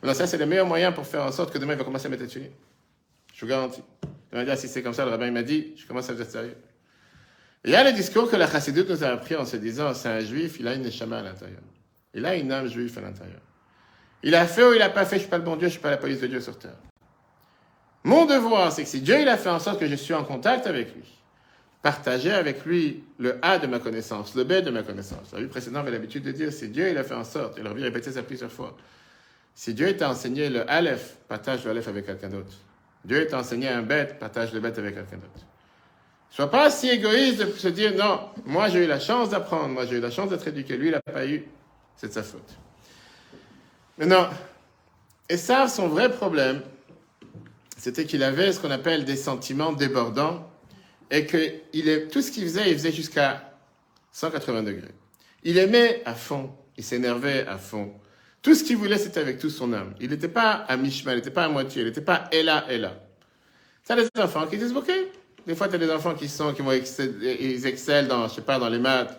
Maintenant, ça, c'est le meilleur moyen pour faire en sorte que demain, il va commencer à mettre filines. Je vous garantis. Il va dire, si c'est comme ça, le rabbin il m'a dit, je commence à être sérieux. Il y a le discours que la chassidoute nous a appris en se disant, c'est un juif, il a une neshama à l'intérieur. Il a une âme juif à l'intérieur. Il a fait ou il n'a pas fait, je ne suis pas le bon Dieu, je ne suis pas la police de Dieu sur terre. Mon devoir, c'est que si Dieu il a fait en sorte que je suis en contact avec lui, partager avec lui le A de ma connaissance, le B de ma connaissance. La vie précédente avait l'habitude de dire, si Dieu il a fait en sorte, il aurait répété ça plusieurs fois, si Dieu t'a enseigné le Aleph, partage le Aleph avec quelqu'un d'autre. Dieu t'a enseigné un bête, partage le bête avec quelqu'un d'autre. Sois pas si égoïste de se dire, non, moi j'ai eu la chance d'apprendre, moi j'ai eu la chance d'être éduqué, lui il n'a pas eu, c'est de sa faute. Maintenant, et ça, son vrai problème, c'était qu'il avait ce qu'on appelle des sentiments débordants et que il est, tout ce qu'il faisait, il faisait jusqu'à 180 degrés. Il aimait à fond, il s'énervait à fond. Tout ce qu'il voulait, c'était avec toute son âme. Il n'était pas à mi-chemin, il n'était pas à moitié, il n'était pas et là, là. Ça, des enfants qui disent, ok. Des fois, tu as des enfants qui sont, qui vont ils excellent dans, je sais pas, dans les maths,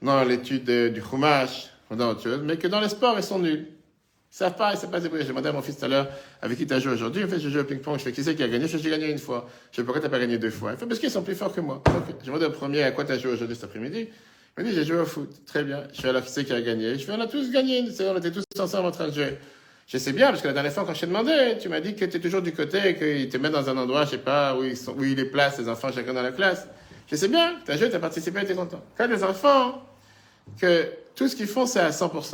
dans l'étude du chumash, dans autre chose, mais que dans les sports, ils sont nuls. Ils savent pas, ils savent pas se débrouiller. J'ai demandé à mon fils tout à l'heure, avec qui tu as joué aujourd'hui. En fait, je joue au ping-pong. Je fais, qui c'est qui a gagné? Je fais, j'ai gagné une fois. Je fais, pourquoi t'as pas gagné deux fois? Parce qu'ils sont plus forts que moi. Okay. J'ai demandé au premier, à quoi tu as joué aujourd'hui cet après-midi? Il m'a dit, j'ai joué au foot. Très bien. Je fais, alors qui c'est qui a gagné? Je fais, on a tous gagné. On était tous ensemble en train de jouer. Je sais bien, parce que la dernière fois, quand je t'ai demandé, tu m'as dit que tu es toujours du côté, qu'ils te mettent dans un endroit, je sais pas, où ils, sont, où ils les placent, les enfants, chacun dans la classe. Je sais bien, tu as joué, tu as participé, tu es content. Quand les enfants, que tout ce qu'ils font, c'est à 100%. Qu'est-ce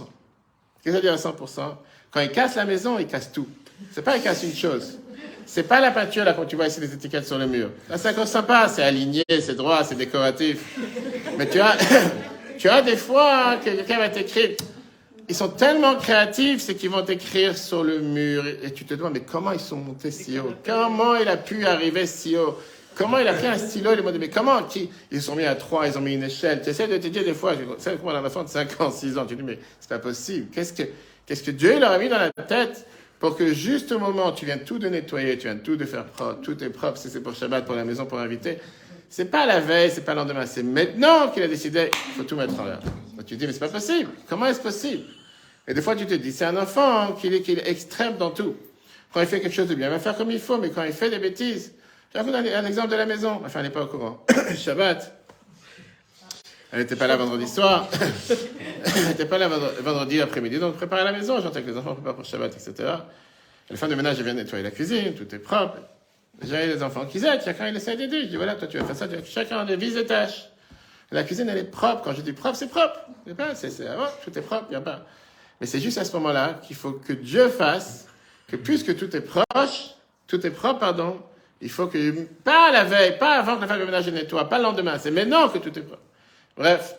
que ça veut dire à 100%? Quand ils cassent la maison, ils cassent tout. C'est pas ils cassent une chose. C'est pas la peinture, là, quand tu vois ici les étiquettes sur le mur. Là, c'est encore sympa, c'est aligné, c'est droit, c'est décoratif. Mais tu as, tu as des fois que quelqu'un va t'écrire, ils sont tellement créatifs, c'est qu'ils vont t'écrire sur le mur, et tu te demandes, mais comment ils sont montés si haut? Comment il a pu arriver si haut? Comment il a pris un stylo, il m'a dit, mais comment, qui, ils sont mis à trois, ils ont mis une échelle. Tu essaies de te dire des fois, c'est comme un enfant de 5 ans, 6 ans, tu dis, mais c'est pas possible. Qu'est-ce que, qu'est-ce que Dieu leur a mis dans la tête pour que juste au moment où tu viens tout de nettoyer, tu viens tout de faire propre, tout est propre, si c'est pour Shabbat, pour la maison, pour inviter, c'est pas la veille, c'est pas le lendemain, c'est maintenant qu'il a décidé, il faut tout mettre en l'air. Tu te dis, mais c'est pas possible. Comment est-ce possible? Et des fois, tu te dis, c'est un enfant hein, qui est, qui est extrême dans tout. Quand il fait quelque chose de bien, il va faire comme il faut, mais quand il fait des bêtises, j'ai un, un exemple de la maison. Enfin, elle n'est pas au courant. Shabbat. Elle n'était pas là vendredi soir. elle n'était pas là vendredi après-midi. Donc, préparer la maison. J'entends que les enfants préparent pour Shabbat, etc. Et la femme de ménage, elle vient nettoyer la cuisine. Tout est propre. J'ai les enfants qui aident. Chacun, il essaie d'aider. Je dis, voilà, toi, tu vas faire ça. Chacun divise les tâches. La cuisine, elle est propre. Quand je dis propre, c'est propre. C'est pas, c'est, c'est, oh, tout est propre. Il a pas. Mais c'est juste à ce moment-là qu'il faut que Dieu fasse que puisque tout est proche, tout est propre, pardon, il faut que, pas la veille, pas avant que la femme de ménage nettoie, pas le lendemain, c'est maintenant que tout est propre. Bref.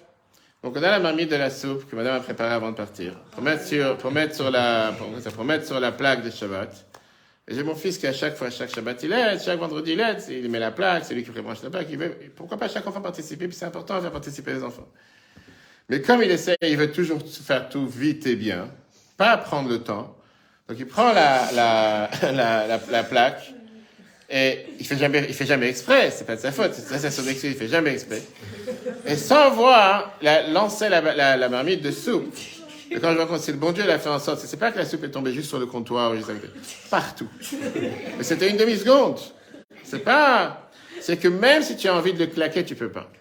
Donc, on a la marmite de la soupe que madame a préparée avant de partir. Pour mettre sur, pour mettre sur la, pour, mettre sur la plaque de Shabbat. Et j'ai mon fils qui, à chaque fois, chaque Shabbat, il aide, chaque vendredi, il aide, il met la plaque, c'est lui qui prébranche la plaque, il veut, pourquoi pas chaque enfant participer, puis c'est important de faire participer les enfants. Mais comme il essaie, il veut toujours faire tout vite et bien, pas prendre le temps. Donc, il prend la, la, la, la, la plaque, et il fait jamais, il fait jamais exprès, c'est pas de sa faute, ça c'est son excuse, il fait jamais exprès. Et sans voir, la, lancer la, la, la marmite de soupe Et quand je que c'est le bon Dieu, il a fait en sorte, c'est pas que la soupe est tombée juste sur le comptoir, ou juste partout. Mais c'était une demi-seconde. C'est pas, c'est que même si tu as envie de le claquer, tu peux pas.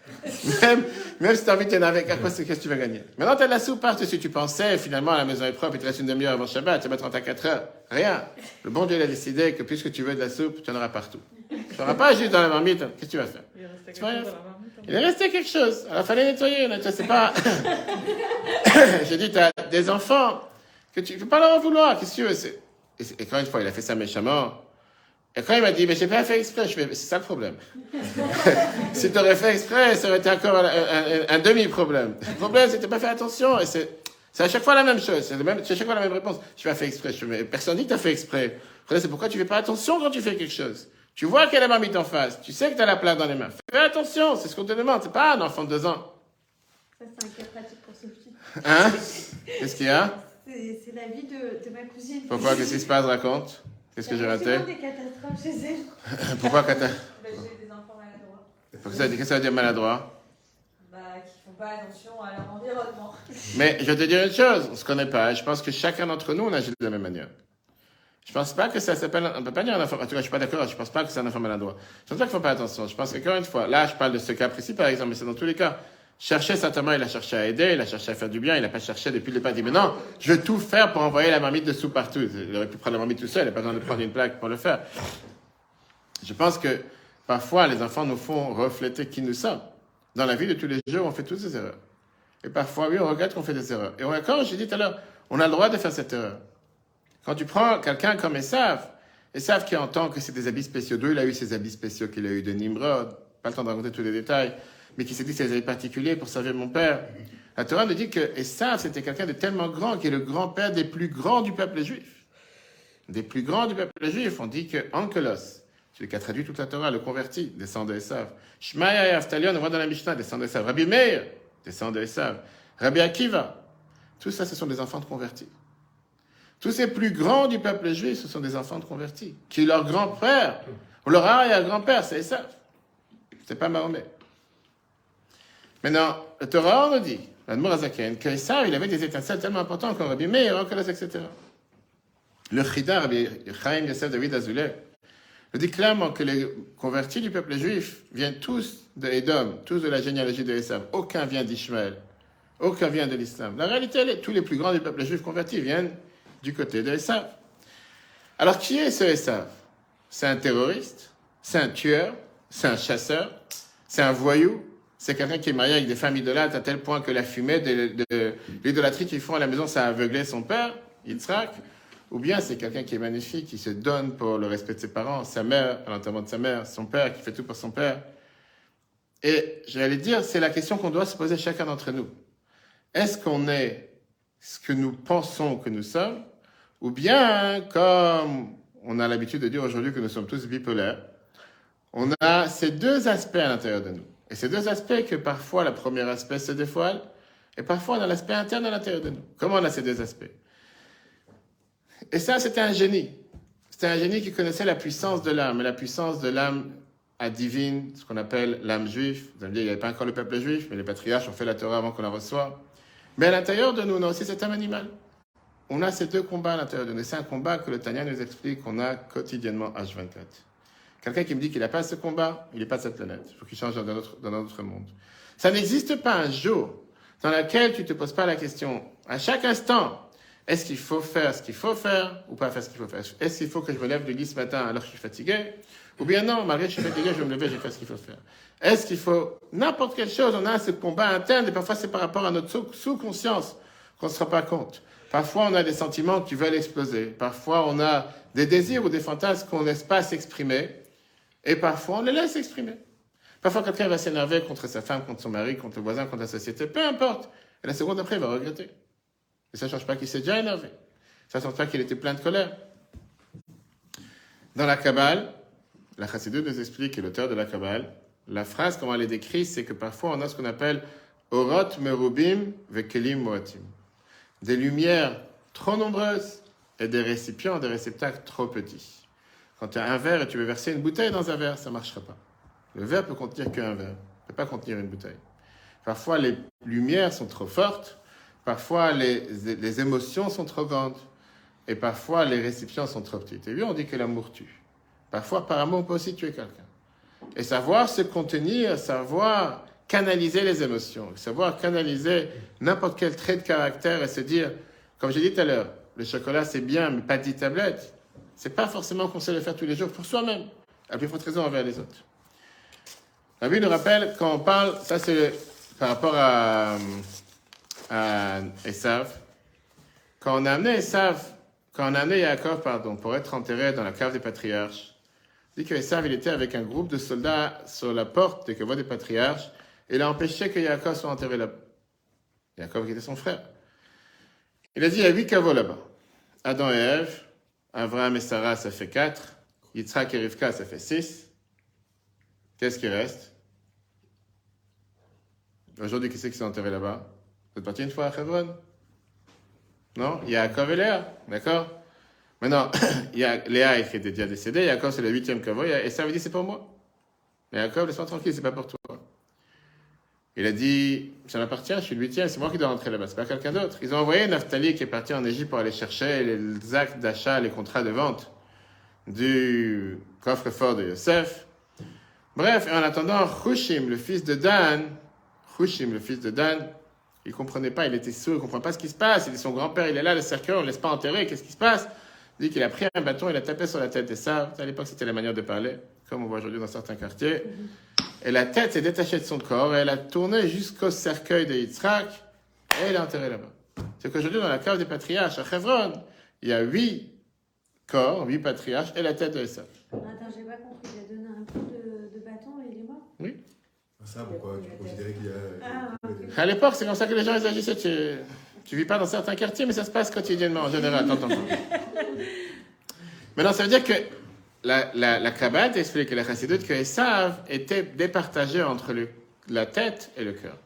Même, même si tu as envie de t'énerver, à quoi c'est qu'est-ce que tu vas gagner? Maintenant, tu as de la soupe partout. Si tu pensais, finalement, la maison est propre, il te reste une demi-heure avant Shabbat, tu vas mettre en à 4 heures. Rien. Le bon Dieu, il a décidé que puisque tu veux de la soupe, tu en auras partout. Tu n'auras pas juste dans la marmite. Qu'est-ce que tu vas faire? Il restait C'est pas quelque chose hein. Il est resté quelque chose. Alors, fallait nettoyer. nettoyer, C'est pas. J'ai dit, tu as des enfants que tu ne peux pas leur en vouloir. Qu'est-ce que tu veux? Et, et quand une fois, il a fait ça méchamment. Et quand il m'a dit, mais j'ai pas fait exprès, je fais, c'est ça le problème. si tu aurais fait exprès, ça aurait été encore un, un- un demi-problème. Le problème, c'est que tu pas fait attention. Et c'est, c'est à chaque fois la même chose. C'est, le même, c'est à chaque fois la même réponse. Je pas fait exprès. Je fais, personne dit que tu as fait exprès. C'est pourquoi tu fais pas attention quand tu fais quelque chose. Tu vois qu'elle a marmite en face. Tu sais que tu as la plaque dans les mains. Fais attention. C'est ce qu'on te demande. C'est pas un enfant de deux ans. Ça, c'est un cas pratique pour Sophie. Hein? Qu'est-ce qu'il y a? C'est c'est la vie de, de ma cousine. Pourquoi? Qu'est-ce qui se passe? Raconte. Qu'est-ce que j'ai raté? Des catastrophes chez elle. Pourquoi t'as- Bah, j'ai des enfants maladroits. Qu'est-ce que ça veut dire- que maladroit? Bah, qui font pas attention à leur environnement. Mais je vais te dire une chose, on se connaît pas. Je pense que chacun d'entre nous, on agit de la même manière. Je pense pas que ça s'appelle, on peut pas dire un enfant, en tout cas, je suis pas d'accord, je pense pas que c'est un enfant maladroit. Je pense pas qu'il faut faire attention. Je pense qu'encore une fois, là, je parle de ce cas précis, par exemple, mais c'est dans tous les cas. Chercher certainement, il a cherché à aider, il a cherché à faire du bien, il n'a pas cherché depuis le départ, il dit, mais non, je veux tout faire pour envoyer la marmite de sous partout. Il aurait pu prendre la marmite tout seul, il n'a pas besoin de prendre une plaque pour le faire. Je pense que parfois, les enfants nous font refléter qui nous sommes. Dans la vie de tous les jours, on fait toutes ces erreurs. Et parfois, oui, on regrette qu'on fait des erreurs. Et on, comme j'ai dit tout à l'heure, on a le droit de faire cette erreur. Quand tu prends quelqu'un comme Esav, Esav qui entend que c'est des habits spéciaux d'eux, il a eu ses habits spéciaux qu'il a eu de Nimrod, pas le temps de raconter tous les détails, mais qui s'est dit c'est des habits particuliers pour servir mon père. La Torah nous dit que Esav, c'était quelqu'un de tellement grand, qui est le grand-père des plus grands du peuple juif. Des plus grands du peuple juif. On dit que Ankelos, celui qui a traduit toute la Torah, le converti, descend de Esav. Shmaya et Aftalion, on voit dans la Mishnah, descend de Esav. Rabbi Meir, descend de. Rabbi Akiva, tout ça, ce sont des enfants de convertis. Tous ces plus grands du peuple juif, ce sont des enfants de convertis, qui leur grand-père, ou leur arrière-grand-père, c'est Esav. C'est pas Mahomet. Maintenant, le Torah nous dit, l'Admor Azaken, qu'Esav, il avait des étincelles tellement importantes comme Rabbi Meir, Ankelos, etc. Le Chida, Rabbi Chaim Yosef David Azoulay, nous dit clairement que les convertis du peuple juif viennent tous de Édom, tous de la généalogie de Esav. Aucun vient d'Ishmaël. Aucun vient de l'islam. La réalité, elle est, tous les plus grands du peuple juif convertis viennent du côté de Esav. Alors, qui est ce Esav C'est un terroriste C'est un tueur C'est un chasseur C'est un voyou C'est quelqu'un qui est marié avec des femmes idolâtres à tel point que la fumée de, l'idolâtrie qu'ils font à la maison, ça a aveuglé son père, Yitzhak ou bien c'est quelqu'un qui est magnifique, qui se donne pour le respect de ses parents, sa mère, à l'enterrement de sa mère, son père, qui fait tout pour son père. Et j'allais dire, c'est la question qu'on doit se poser chacun d'entre nous. Est-ce qu'on est ce que nous pensons que nous sommes, ou bien, comme on a l'habitude de dire aujourd'hui que nous sommes tous bipolaires, on a ces deux aspects à l'intérieur de nous. Et ces deux aspects que parfois, le premier aspect se dévoile, et parfois on a l'aspect interne à l'intérieur de nous. Comment on a ces deux aspects? Et ça, c'était un génie. C'était un génie qui connaissait la puissance de l'âme, la puissance de l'âme à divine, ce qu'on appelle l'âme juive. Vous allez me dire, il n'y avait pas encore le peuple juif, mais les patriarches ont fait la Torah avant qu'on la reçoive. Mais à l'intérieur de nous, on a aussi cet âme animal. On a ces deux combats à l'intérieur de nous. C'est un combat que le Tanya nous explique qu'on a quotidiennement H24. Quelqu'un qui me dit qu'il n'a pas ce combat, il n'est pas de cette planète. Il faut qu'il change dans notre, dans notre monde. Ça n'existe pas un jour dans lequel tu ne te poses pas la question, à chaque instant, est-ce qu'il faut faire ce qu'il faut faire ou pas faire ce qu'il faut faire? Est-ce qu'il faut que je me lève du lit ce matin alors que je suis fatigué? Ou bien non, malgré que je suis fatigué, je vais me lever, je vais faire ce qu'il faut faire. Est-ce qu'il faut n'importe quelle chose? On a ce combat interne et parfois c'est par rapport à notre sous- sous-conscience qu'on ne se rend pas compte. Parfois on a des sentiments qui veulent exploser. Parfois on a des désirs ou des fantasmes qu'on laisse pas s'exprimer. Et parfois on les laisse s'exprimer. Parfois quelqu'un va s'énerver contre sa femme, contre son mari, contre le voisin, contre la société, peu importe. Et la seconde après, il va regretter. Et ça ne change pas qu'il s'est déjà énervé. Ça ne change pas qu'il était plein de colère. Dans la Kabbale, la Chassidut nous explique, et l'auteur de la Kabbale, la phrase, comment elle est décrite, c'est que parfois on a ce qu'on appelle Orot merubim vekelim moatim. Des lumières trop nombreuses et des récipients, des réceptacles trop petits. Quand tu as un verre et tu veux verser une bouteille dans un verre, ça ne marchera pas. Le verre peut contenir qu'un verre, ne peut pas contenir une bouteille. Parfois, les lumières sont trop fortes, Parfois, les, les émotions sont trop grandes. Et parfois, les réceptions sont trop petites. Et lui, on dit que l'amour tue. Parfois, par amour, on peut aussi tuer quelqu'un. Et savoir se contenir, savoir canaliser les émotions, savoir canaliser n'importe quel trait de caractère et se dire, comme j'ai dit tout à l'heure, le chocolat c'est bien, mais pas 10 tablettes. C'est pas forcément qu'on sait le faire tous les jours pour soi-même, à plus forte raison envers les autres. La Bible nous rappelle quand on parle, ça c'est par rapport à, à Esav, quand on a amené Esav, quand on a Yaakov, pardon, pour être enterré dans la cave des patriarches, dit que Esav, il était avec un groupe de soldats sur la porte des caveaux des patriarches, et il a empêché que Yaakov soit enterré là-bas. Yaakov qui était son frère. Il a dit, il y a huit caveaux là-bas. Adam et Ève, Abraham et Sarah, ça fait quatre. Yitzhak et Rivka, ça fait six. Qu'est-ce qui reste? Aujourd'hui, qui c'est qui s'est enterré là-bas? Vous êtes parti une fois à Hebron? Non? Yaakov et Léa, d'accord? Maintenant, Léa qui était déjà décédée, Yaakov c'est le huitième caveau, et ça veut dire c'est pour moi. Mais laisse-moi tranquille, c'est pas pour toi. Il a dit, ça m'appartient, je suis le huitième, c'est moi qui dois rentrer là-bas, c'est pas quelqu'un d'autre. Ils ont envoyé Naphtali qui est parti en Égypte pour aller chercher les actes d'achat, les contrats de vente du coffre-fort de Yosef. Bref, en attendant, Hushim, le fils de Dan, Hushim, le fils de Dan, il comprenait pas, il était sourd, il comprenait pas ce qui se passe. Il dit son grand-père, il est là, le cercueil, on ne laisse pas enterrer, qu'est-ce qui se passe? Il dit qu'il a pris un bâton, il a tapé sur la tête de ça. À l'époque, c'était la manière de parler, comme on voit aujourd'hui dans certains quartiers. Et la tête s'est détachée de son corps, et elle a tourné jusqu'au cercueil de Yitzhak, et elle est enterrée là-bas. C'est qu'aujourd'hui, dans la cave des patriarches à Hebron, il y a huit corps, huit patriarches, et la tête de Esav. Attends, j'ai pas compris. Il a donné un coup de, de bâton et il est mort? Ça, pourquoi tu considérais qu'il y a. Ah. À l'époque, c'est comme ça que les gens ils agissaient. Tu, tu vis pas dans certains quartiers, mais ça se passe quotidiennement, en général. T'entends pas. Maintenant, ça veut dire que la, la, la explique, la Chassidoute, que Esav était départagé entre la tête et le cœur.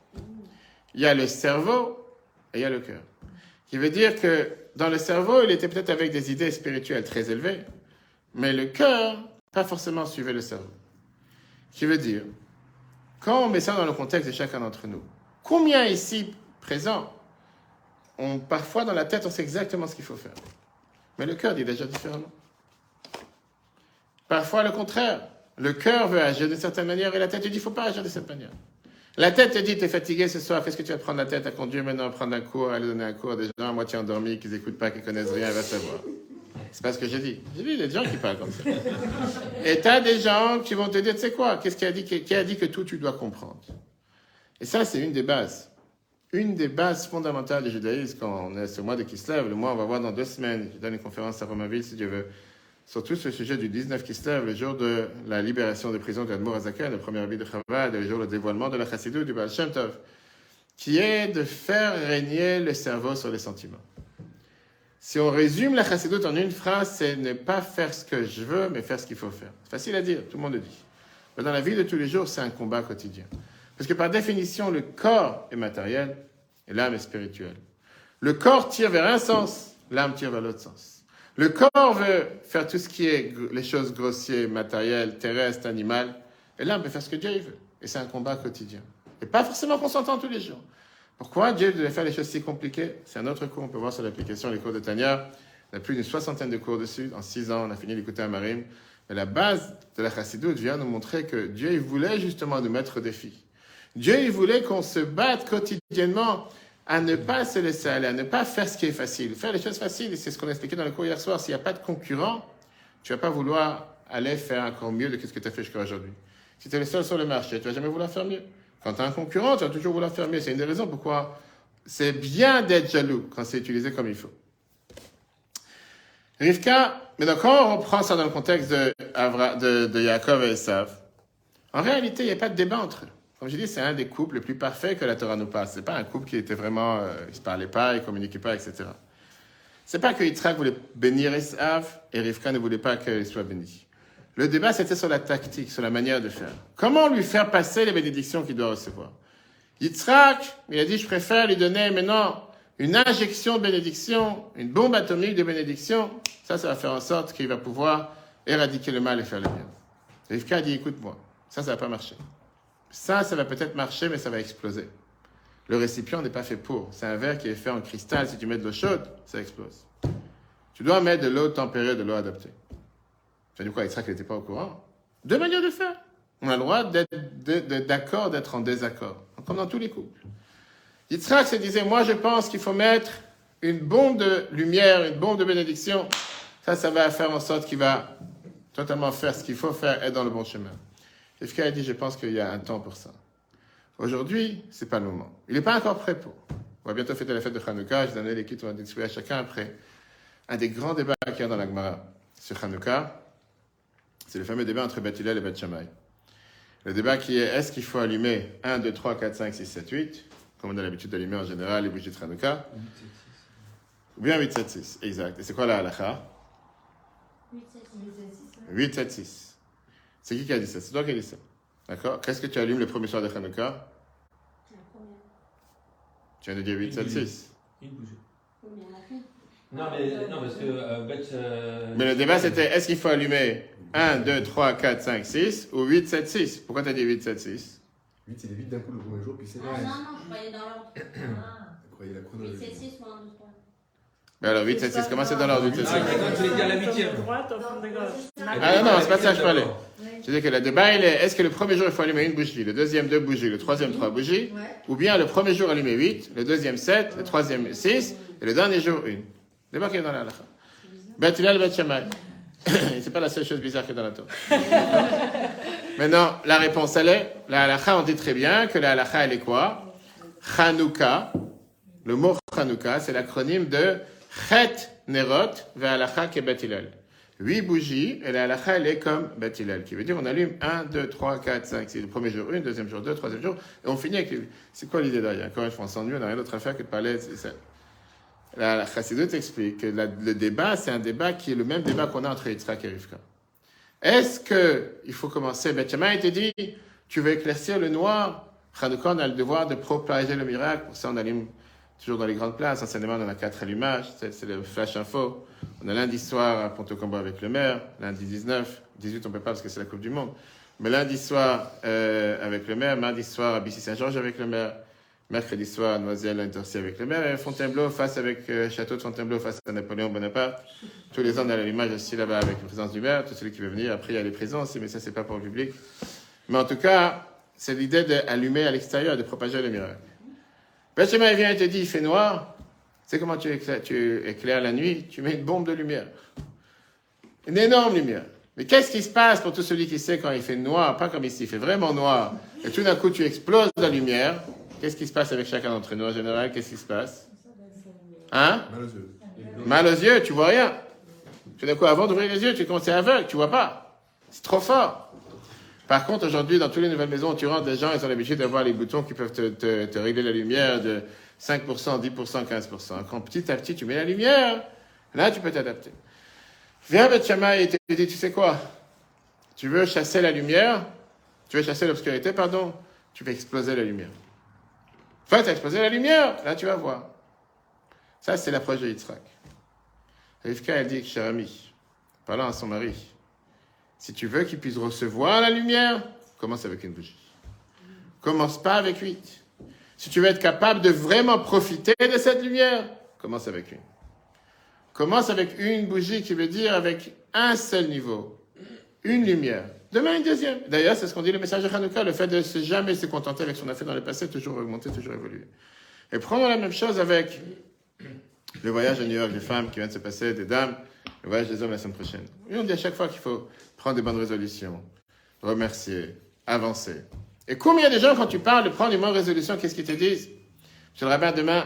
Il y a le cerveau et il y a le cœur. Qui veut dire que dans le cerveau, il était peut-être avec des idées spirituelles très élevées, mais le cœur, pas forcément suivait le cerveau. Qui veut dire, quand on met ça dans le contexte de chacun d'entre nous, combien ici présents, on, parfois dans la tête, on sait exactement ce qu'il faut faire. Mais le cœur dit déjà différemment. Parfois le contraire. Le cœur veut agir d'une certaine manière et la tête te dit, il ne faut pas agir de cette manière. La tête te dit, tu es fatigué ce soir, qu'est-ce que tu vas prendre la tête à conduire maintenant, à prendre un cours, à aller donner un cours à des gens à moitié endormis, qui n'écoutent pas, qui connaissent rien, elle va savoir. C'est pas ce que j'ai dit. J'ai dit, il y a des gens qui parlent comme ça. Et tu as des gens qui vont te dire, tu sais quoi, qu'est-ce qui a dit, qui a dit que tout tu dois comprendre? Et ça, c'est une des bases. Une des bases fondamentales du judaïsme quand on est ce mois de Kislev. Le mois, on va voir dans deux semaines. Je donne une conférence à Romainville, si Dieu veut. Surtout ce sujet du 19 Kislev, le jour de la libération de prison d'Admour Azaka, le premier habit de Chabad, le jour du dévoilement de la Chassidou du Baal Tov, qui est de faire régner le cerveau sur les sentiments. Si on résume la Chassidut en une phrase, c'est ne pas faire ce que je veux, mais faire ce qu'il faut faire. C'est facile à dire, tout le monde le dit. Mais dans la vie de tous les jours, c'est un combat quotidien. Parce que par définition, le corps est matériel et l'âme est spirituelle. Le corps tire vers un sens, l'âme tire vers l'autre sens. Le corps veut faire tout ce qui est les choses grossières, matérielles, terrestres, animales, et l'âme veut faire ce que Dieu veut. Et c'est un combat quotidien. Et pas forcément qu'on s'entend tous les jours. Pourquoi Dieu devait faire les choses si compliquées? C'est un autre cours, on peut voir sur l'application les cours de Tania. On a plus d'une soixantaine de cours dessus. En six ans, on a fini d'écouter un marim. Mais la base de la chassidoute vient nous montrer que Dieu, voulait justement nous mettre au défi. Dieu, voulait qu'on se batte quotidiennement à ne pas se laisser aller, à ne pas faire ce qui est facile. Faire les choses faciles, c'est ce qu'on a expliqué dans le cours hier soir. S'il n'y a pas de concurrent, tu vas pas vouloir aller faire encore mieux de ce que tu as fait jusqu'à aujourd'hui. Si tu es le seul sur le marché, tu vas jamais vouloir faire mieux. Quand tu as un concurrent, tu vas toujours vouloir faire mieux. C'est une des raisons pourquoi c'est bien d'être jaloux quand c'est utilisé comme il faut. Rivka, mais donc quand on reprend ça dans le contexte de, Avra- de, de Yaakov et Esav, en réalité, il n'y a pas de débat entre eux. Comme je dis, c'est un des couples les plus parfaits que la Torah nous passe. C'est pas un couple qui était vraiment, euh, ils se parlaient pas, ils communiquaient pas, etc. C'est pas que Yitzhak voulait bénir Esav et Rivka ne voulait pas qu'il soit béni. Le débat, c'était sur la tactique, sur la manière de faire. Comment lui faire passer les bénédictions qu'il doit recevoir? Yitzhak, il a dit, je préfère lui donner maintenant une injection de bénédiction, une bombe atomique de bénédiction. Ça, ça va faire en sorte qu'il va pouvoir éradiquer le mal et faire le bien. Rivka a dit, écoute-moi, ça, ça va pas marcher. Ça, ça va peut-être marcher, mais ça va exploser. Le récipient n'est pas fait pour. C'est un verre qui est fait en cristal. Si tu mets de l'eau chaude, ça explose. Tu dois mettre de l'eau tempérée, de l'eau adaptée. Veut dire quoi Yitzhak n'était pas au courant? Deux manières de faire. On a le droit d'être d'accord, d'être en désaccord. Comme dans tous les couples. Yitzhak se disait, moi je pense qu'il faut mettre une bombe de lumière, une bombe de bénédiction. Ça, ça va faire en sorte qu'il va totalement faire ce qu'il faut faire, être dans le bon chemin. Rivka a dit, je pense qu'il y a un temps pour ça. Aujourd'hui, c'est pas le moment. Il n'est pas encore prêt pour. On va bientôt fêter la fête de Hanouka. Je vais donner les kits, on va distribuer à chacun après. Un des grands débats qu'il y a dans la Gemara sur Hanouka, c'est le fameux débat entre Beth Hillel et Beth Shammai. Le débat qui est, est-ce qu'il faut allumer 1, 2, 3, 4, 5, 6, 7, 8, comme on a l'habitude d'allumer en général les bougies de Hanouka, ou bien 8, 7, 6. Exact. Et c'est quoi la halakha? 8, 7, 6. C'est qui qui a dit ça? C'est toi qui as dit ça. D'accord? Qu'est-ce que tu allumes le premier soir de Hanouka C'est la première. Tu viens de dire 8, 7, 6. Une bougie. Non, mais non, parce que euh, euh, Mais le débat c'était est-ce qu'il faut allumer 1, 2, 3, 4, 5, 6 ou 8, 7, 6 Pourquoi tu as dit 8, 7, 6 8, c'est vite d'un coup le premier jour, puis c'est Ah non, non, je croyais dans l'ordre. Vous croyez la 8, chronologie 7, 6 ou 1, 2, 3. Mais alors 8, 7, 6, comment c'est dans l'ordre 8, 7, 6 Ah, la. Ah non, non, c'est pas ça que je parlais. Je disais que le débat il est est-ce que le premier jour il faut allumer une bougie, le deuxième deux bougies, le troisième trois bougies, ou bien le premier jour allumer 8, le deuxième 7, le troisième 6 et le dernier jour une. Est dans la halakha. Beth Hillel, Beth Shammai. C'est pas la seule chose bizarre qui est dans la Torah. Maintenant, la réponse elle est, la halakha on dit très bien que la halakha elle est quoi? Chanukah. Le mot Chanukah c'est l'acronyme de Chet Nerot ve halakha ke Beth Hillel. Huit bougies, et la halakha, elle est comme Beth Hillel, qui veut dire on allume 1, 2, 3, 4, 5, 6. Le premier jour, une, deuxième jour, deux, troisième jour, et on finit avec. C'est quoi l'idée derrière? Encore une fois, on s'ennuie, on n'a rien d'autre à faire que de parler. La, la Chassidut explique que la- le débat, c'est un débat qui est le même débat qu'on a entre Yitzhak et Rivka. Est-ce que il faut commencer? Beth Shammai te dit, tu veux éclaircir le noir? Hanouka, on a le devoir de propager le miracle. Pour ça, on allume toujours dans les grandes places. Enseignement, on en a quatre allumages. C'est le flash info. On a lundi soir à Ponto-Combo avec le maire. Lundi 19. 18, on peut pas parce que c'est la Coupe du Monde. Mais lundi soir euh, avec le maire. Mardi soir à Bissy-Saint-Georges avec le maire. Mercredi soir à Noiselle, à avec le maire. Et Fontainebleau face avec euh, Château de Fontainebleau face à Napoléon Bonaparte. Tous les ans, on a l'allumage aussi là-bas avec la présence du maire. Tout celui qui veut venir. Après, il y a les présents aussi, mais ça, c'est pas pour le public. Mais en tout cas, c'est l'idée d'allumer à l'extérieur, de propager le miracle. Shema, vient et te dit, il fait noir. C'est comment tu éclaires, tu éclaires la nuit Tu mets une bombe de lumière. Une énorme lumière. Mais qu'est-ce qui se passe pour tout celui qui sait quand il fait noir, pas comme ici, il fait vraiment noir, et tout d'un coup tu exploses la lumière? Qu'est-ce qui se passe avec chacun d'entre nous en général? Qu'est-ce qui se passe? Hein? Mal aux yeux. Mal aux yeux, tu vois rien. Tout d'un coup, avant d'ouvrir les yeux, tu commences à aveugle, tu vois pas. C'est trop fort. Par contre, aujourd'hui, dans toutes les nouvelles maisons tu rentres, les gens, ils ont l'habitude d'avoir les boutons qui peuvent te, régler la lumière de 5%, 10%, 15%. Quand petit à petit, tu mets la lumière, là, tu peux t'adapter. Viens, Beth Shammai, et te dit, tu sais quoi? Tu veux chasser la lumière? Tu veux chasser l'obscurité, pardon? Tu veux exploser la lumière. Enfin, tu as explosé la lumière, là, tu vas voir. Ça, c'est l'approche de Yitzhak. Rivka, elle dit, cher ami, parlant à son mari, si tu veux qu'il puisse recevoir la lumière, commence avec une bougie. Commence pas avec huit. Si tu veux être capable de vraiment profiter de cette lumière, commence avec une. Commence avec une bougie qui veut dire avec un seul niveau, une lumière. Demain, une deuxième. D'ailleurs, c'est ce qu'on dit le message de Hanouka, le fait de se jamais se contenter avec ce qu'on a fait dans le passé, toujours augmenter, toujours évoluer. Et prenons la même chose avec le voyage à New York des femmes qui vient de se passer, des dames, le voyage des hommes la semaine prochaine. Et on dit à chaque fois qu'il faut prendre des bonnes résolutions, remercier, avancer. Et combien de gens, quand tu parles de prendre des bonnes résolutions, qu'est-ce qu'ils te disent? Je le rabbin demain,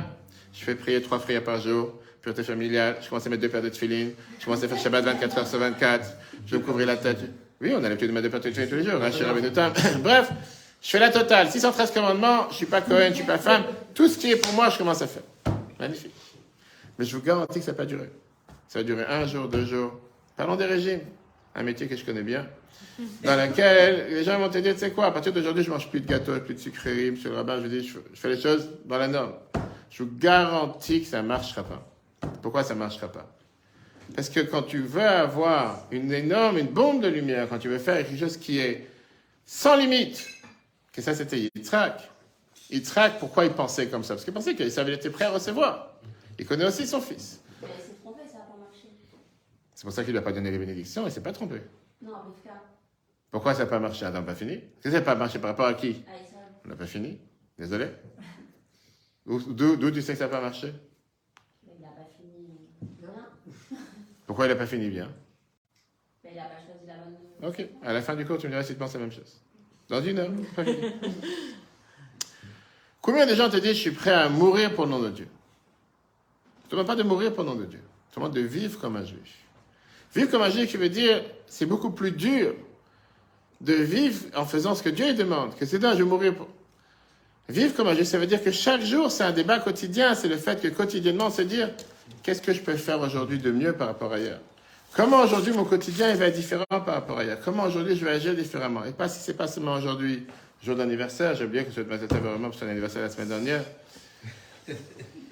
je fais prier trois prières par jour, pureté familiale, je commence à mettre deux paires de tefilines, je commence à faire Shabbat 24 heures sur 24, je vais me couvrir la tête. Oui, on a l'habitude de mettre deux paires de tefilines tous les jours, Rabbeinu-Tam. Bref, je fais la totale. 613 commandements, je suis pas Cohen, je suis pas femme. Tout ce qui est pour moi, je commence à faire. Magnifique. Mais je vous garantis que ça va pas durer. Ça va durer un jour, deux jours. Parlons des régimes. Un métier que je connais bien. Dans lequel les gens vont te dire, tu sais quoi, à partir d'aujourd'hui, je mange plus de gâteaux, plus de sucreries, monsieur le rabbin, je dis, je fais les choses dans la norme. Je vous garantis que ça marchera pas. Pourquoi ça marchera pas? Parce que quand tu veux avoir une énorme, une bombe de lumière, quand tu veux faire quelque chose qui est sans limite, que ça c'était Yitzhak, Yitzhak, pourquoi il pensait comme ça? Parce qu'il pensait qu'Esav était prêt à recevoir. Il connaît aussi son fils. Mais elle s'est trompée, ça n'a pas marché. C'est pour ça qu'il lui a pas donné les bénédictions, il s'est pas trompé. Non, Rivka, Pourquoi ça n'a pas marché? Adam, pas fini Qu'est-ce que ça n'a pas marché par rapport à qui? À Esav. On n'a pas fini Désolé. Où- D'où tu sais que ça n'a pas marché? Mais il n'a pas fini de rien. Pourquoi il n'a pas fini bien? Mais il n'a pas choisi la bonne. Ok, à la fin du cours, tu me diras si tu penses la même chose. Dans une heure, pas fini. Combien de gens te disent je suis prêt à mourir pour le nom de Dieu? Je ne demande pas de mourir pour le nom de Dieu. Je te demande de vivre comme un juif. Vivre comme un juif qui veut dire c'est beaucoup plus dur de vivre en faisant ce que Dieu demande, que c'est d'un je mourir pour. Vivre comme un juif, ça veut dire que chaque jour, c'est un débat quotidien. C'est le fait que quotidiennement, se dire qu'est-ce que je peux faire aujourd'hui de mieux par rapport à hier Comment aujourd'hui mon quotidien va être différent par rapport à hier Comment aujourd'hui je vais agir différemment? Et pas si c'est pas seulement aujourd'hui, jour d'anniversaire. J'ai oublié que je vais te vraiment pour son anniversaire la semaine dernière.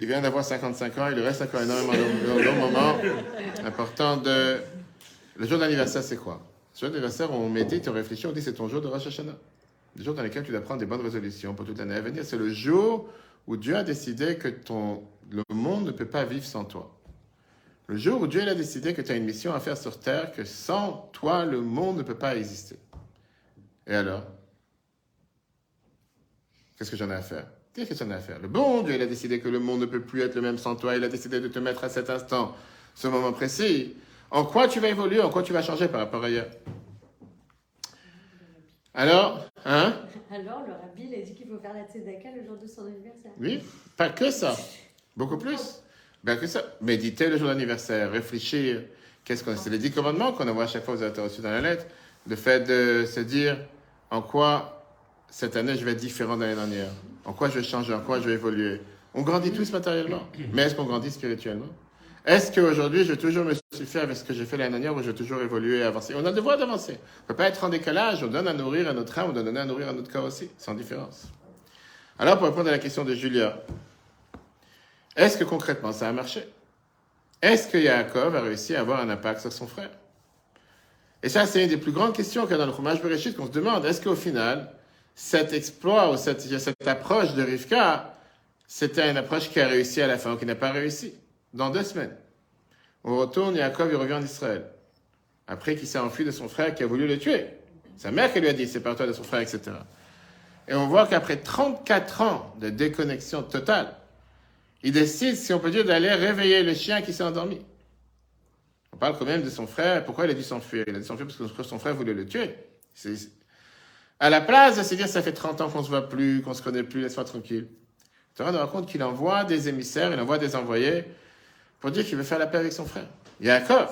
Il vient d'avoir 55 ans, il lui reste encore énormément de moments. Important de. Le jour d'anniversaire, c'est quoi? Le jour d'anniversaire, on médite, on réfléchit, on dit c'est ton jour de Rosh Hashanah. Le jour dans lequel tu dois prendre des bonnes résolutions pour toute l'année à venir. C'est le jour où Dieu a décidé que ton, le monde ne peut pas vivre sans toi. Le jour où Dieu a décidé que tu as une mission à faire sur terre, que sans toi, le monde ne peut pas exister. Et alors? Qu'est-ce que j'en ai à faire? Qu'est-ce que j'en ai à faire Le bon Dieu, il a décidé que le monde ne peut plus être le même sans toi. Il a décidé de te mettre à cet instant, ce moment précis. En quoi tu vas évoluer? En quoi tu vas changer par rapport à hier? Alors Hein? Alors, le rabbi, il a dit qu'il faut faire la tzedaka le jour de son anniversaire. Oui Pas que ça. Beaucoup plus. Ben que ça. Méditer le jour d'anniversaire, réfléchir. Qu'est-ce qu'on C'est les dix commandements qu'on envoie à chaque fois aux auteurs reçus dans la lettre? Le fait de se dire en quoi cette année je vais être différent de l'année dernière. En quoi je vais changer, en quoi je vais évoluer? On grandit tous matériellement. Mais est-ce qu'on grandit spirituellement? Est-ce qu'aujourd'hui je vais toujours me suffire avec ce que j'ai fait l'année dernière ou je vais toujours évoluer et avancer? On a le devoir d'avancer. On ne peut pas être en décalage. On donne à nourrir à notre âme, on doit donner à nourrir à notre corps aussi, sans différence. Alors pour répondre à la question de Julia, est-ce que concrètement ça a marché? Est-ce que Yaakov a réussi à avoir un impact sur son frère? Et ça, c'est une des plus grandes questions qu'il y a dans le Chumash Bereshit qu'on se demande. Est-ce qu'au final, cet exploit ou cette, cette approche de Rivka, c'était une approche qui a réussi à la fin ou qui n'a pas réussi Dans deux semaines. On retourne, Yaakov, il revient en Israël. Après qu'il s'est enfui de son frère qui a voulu le tuer. Sa mère qui lui a dit, sépare-toi de son frère, etc. Et on voit qu'après 34 ans de déconnexion totale, il décide, si on peut dire, d'aller réveiller le chien qui s'est endormi. On parle quand même de son frère. Pourquoi il a dû s'enfuir? Il a dû s'enfuir parce que son frère voulait le tuer. À la place de se dire, ça fait 30 ans qu'on se voit plus, qu'on se connaît plus, laisse-moi tranquille. Tu te rends compte qu'il envoie des émissaires, il envoie des envoyés pour dire qu'il veut faire la paix avec son frère. Yaakov.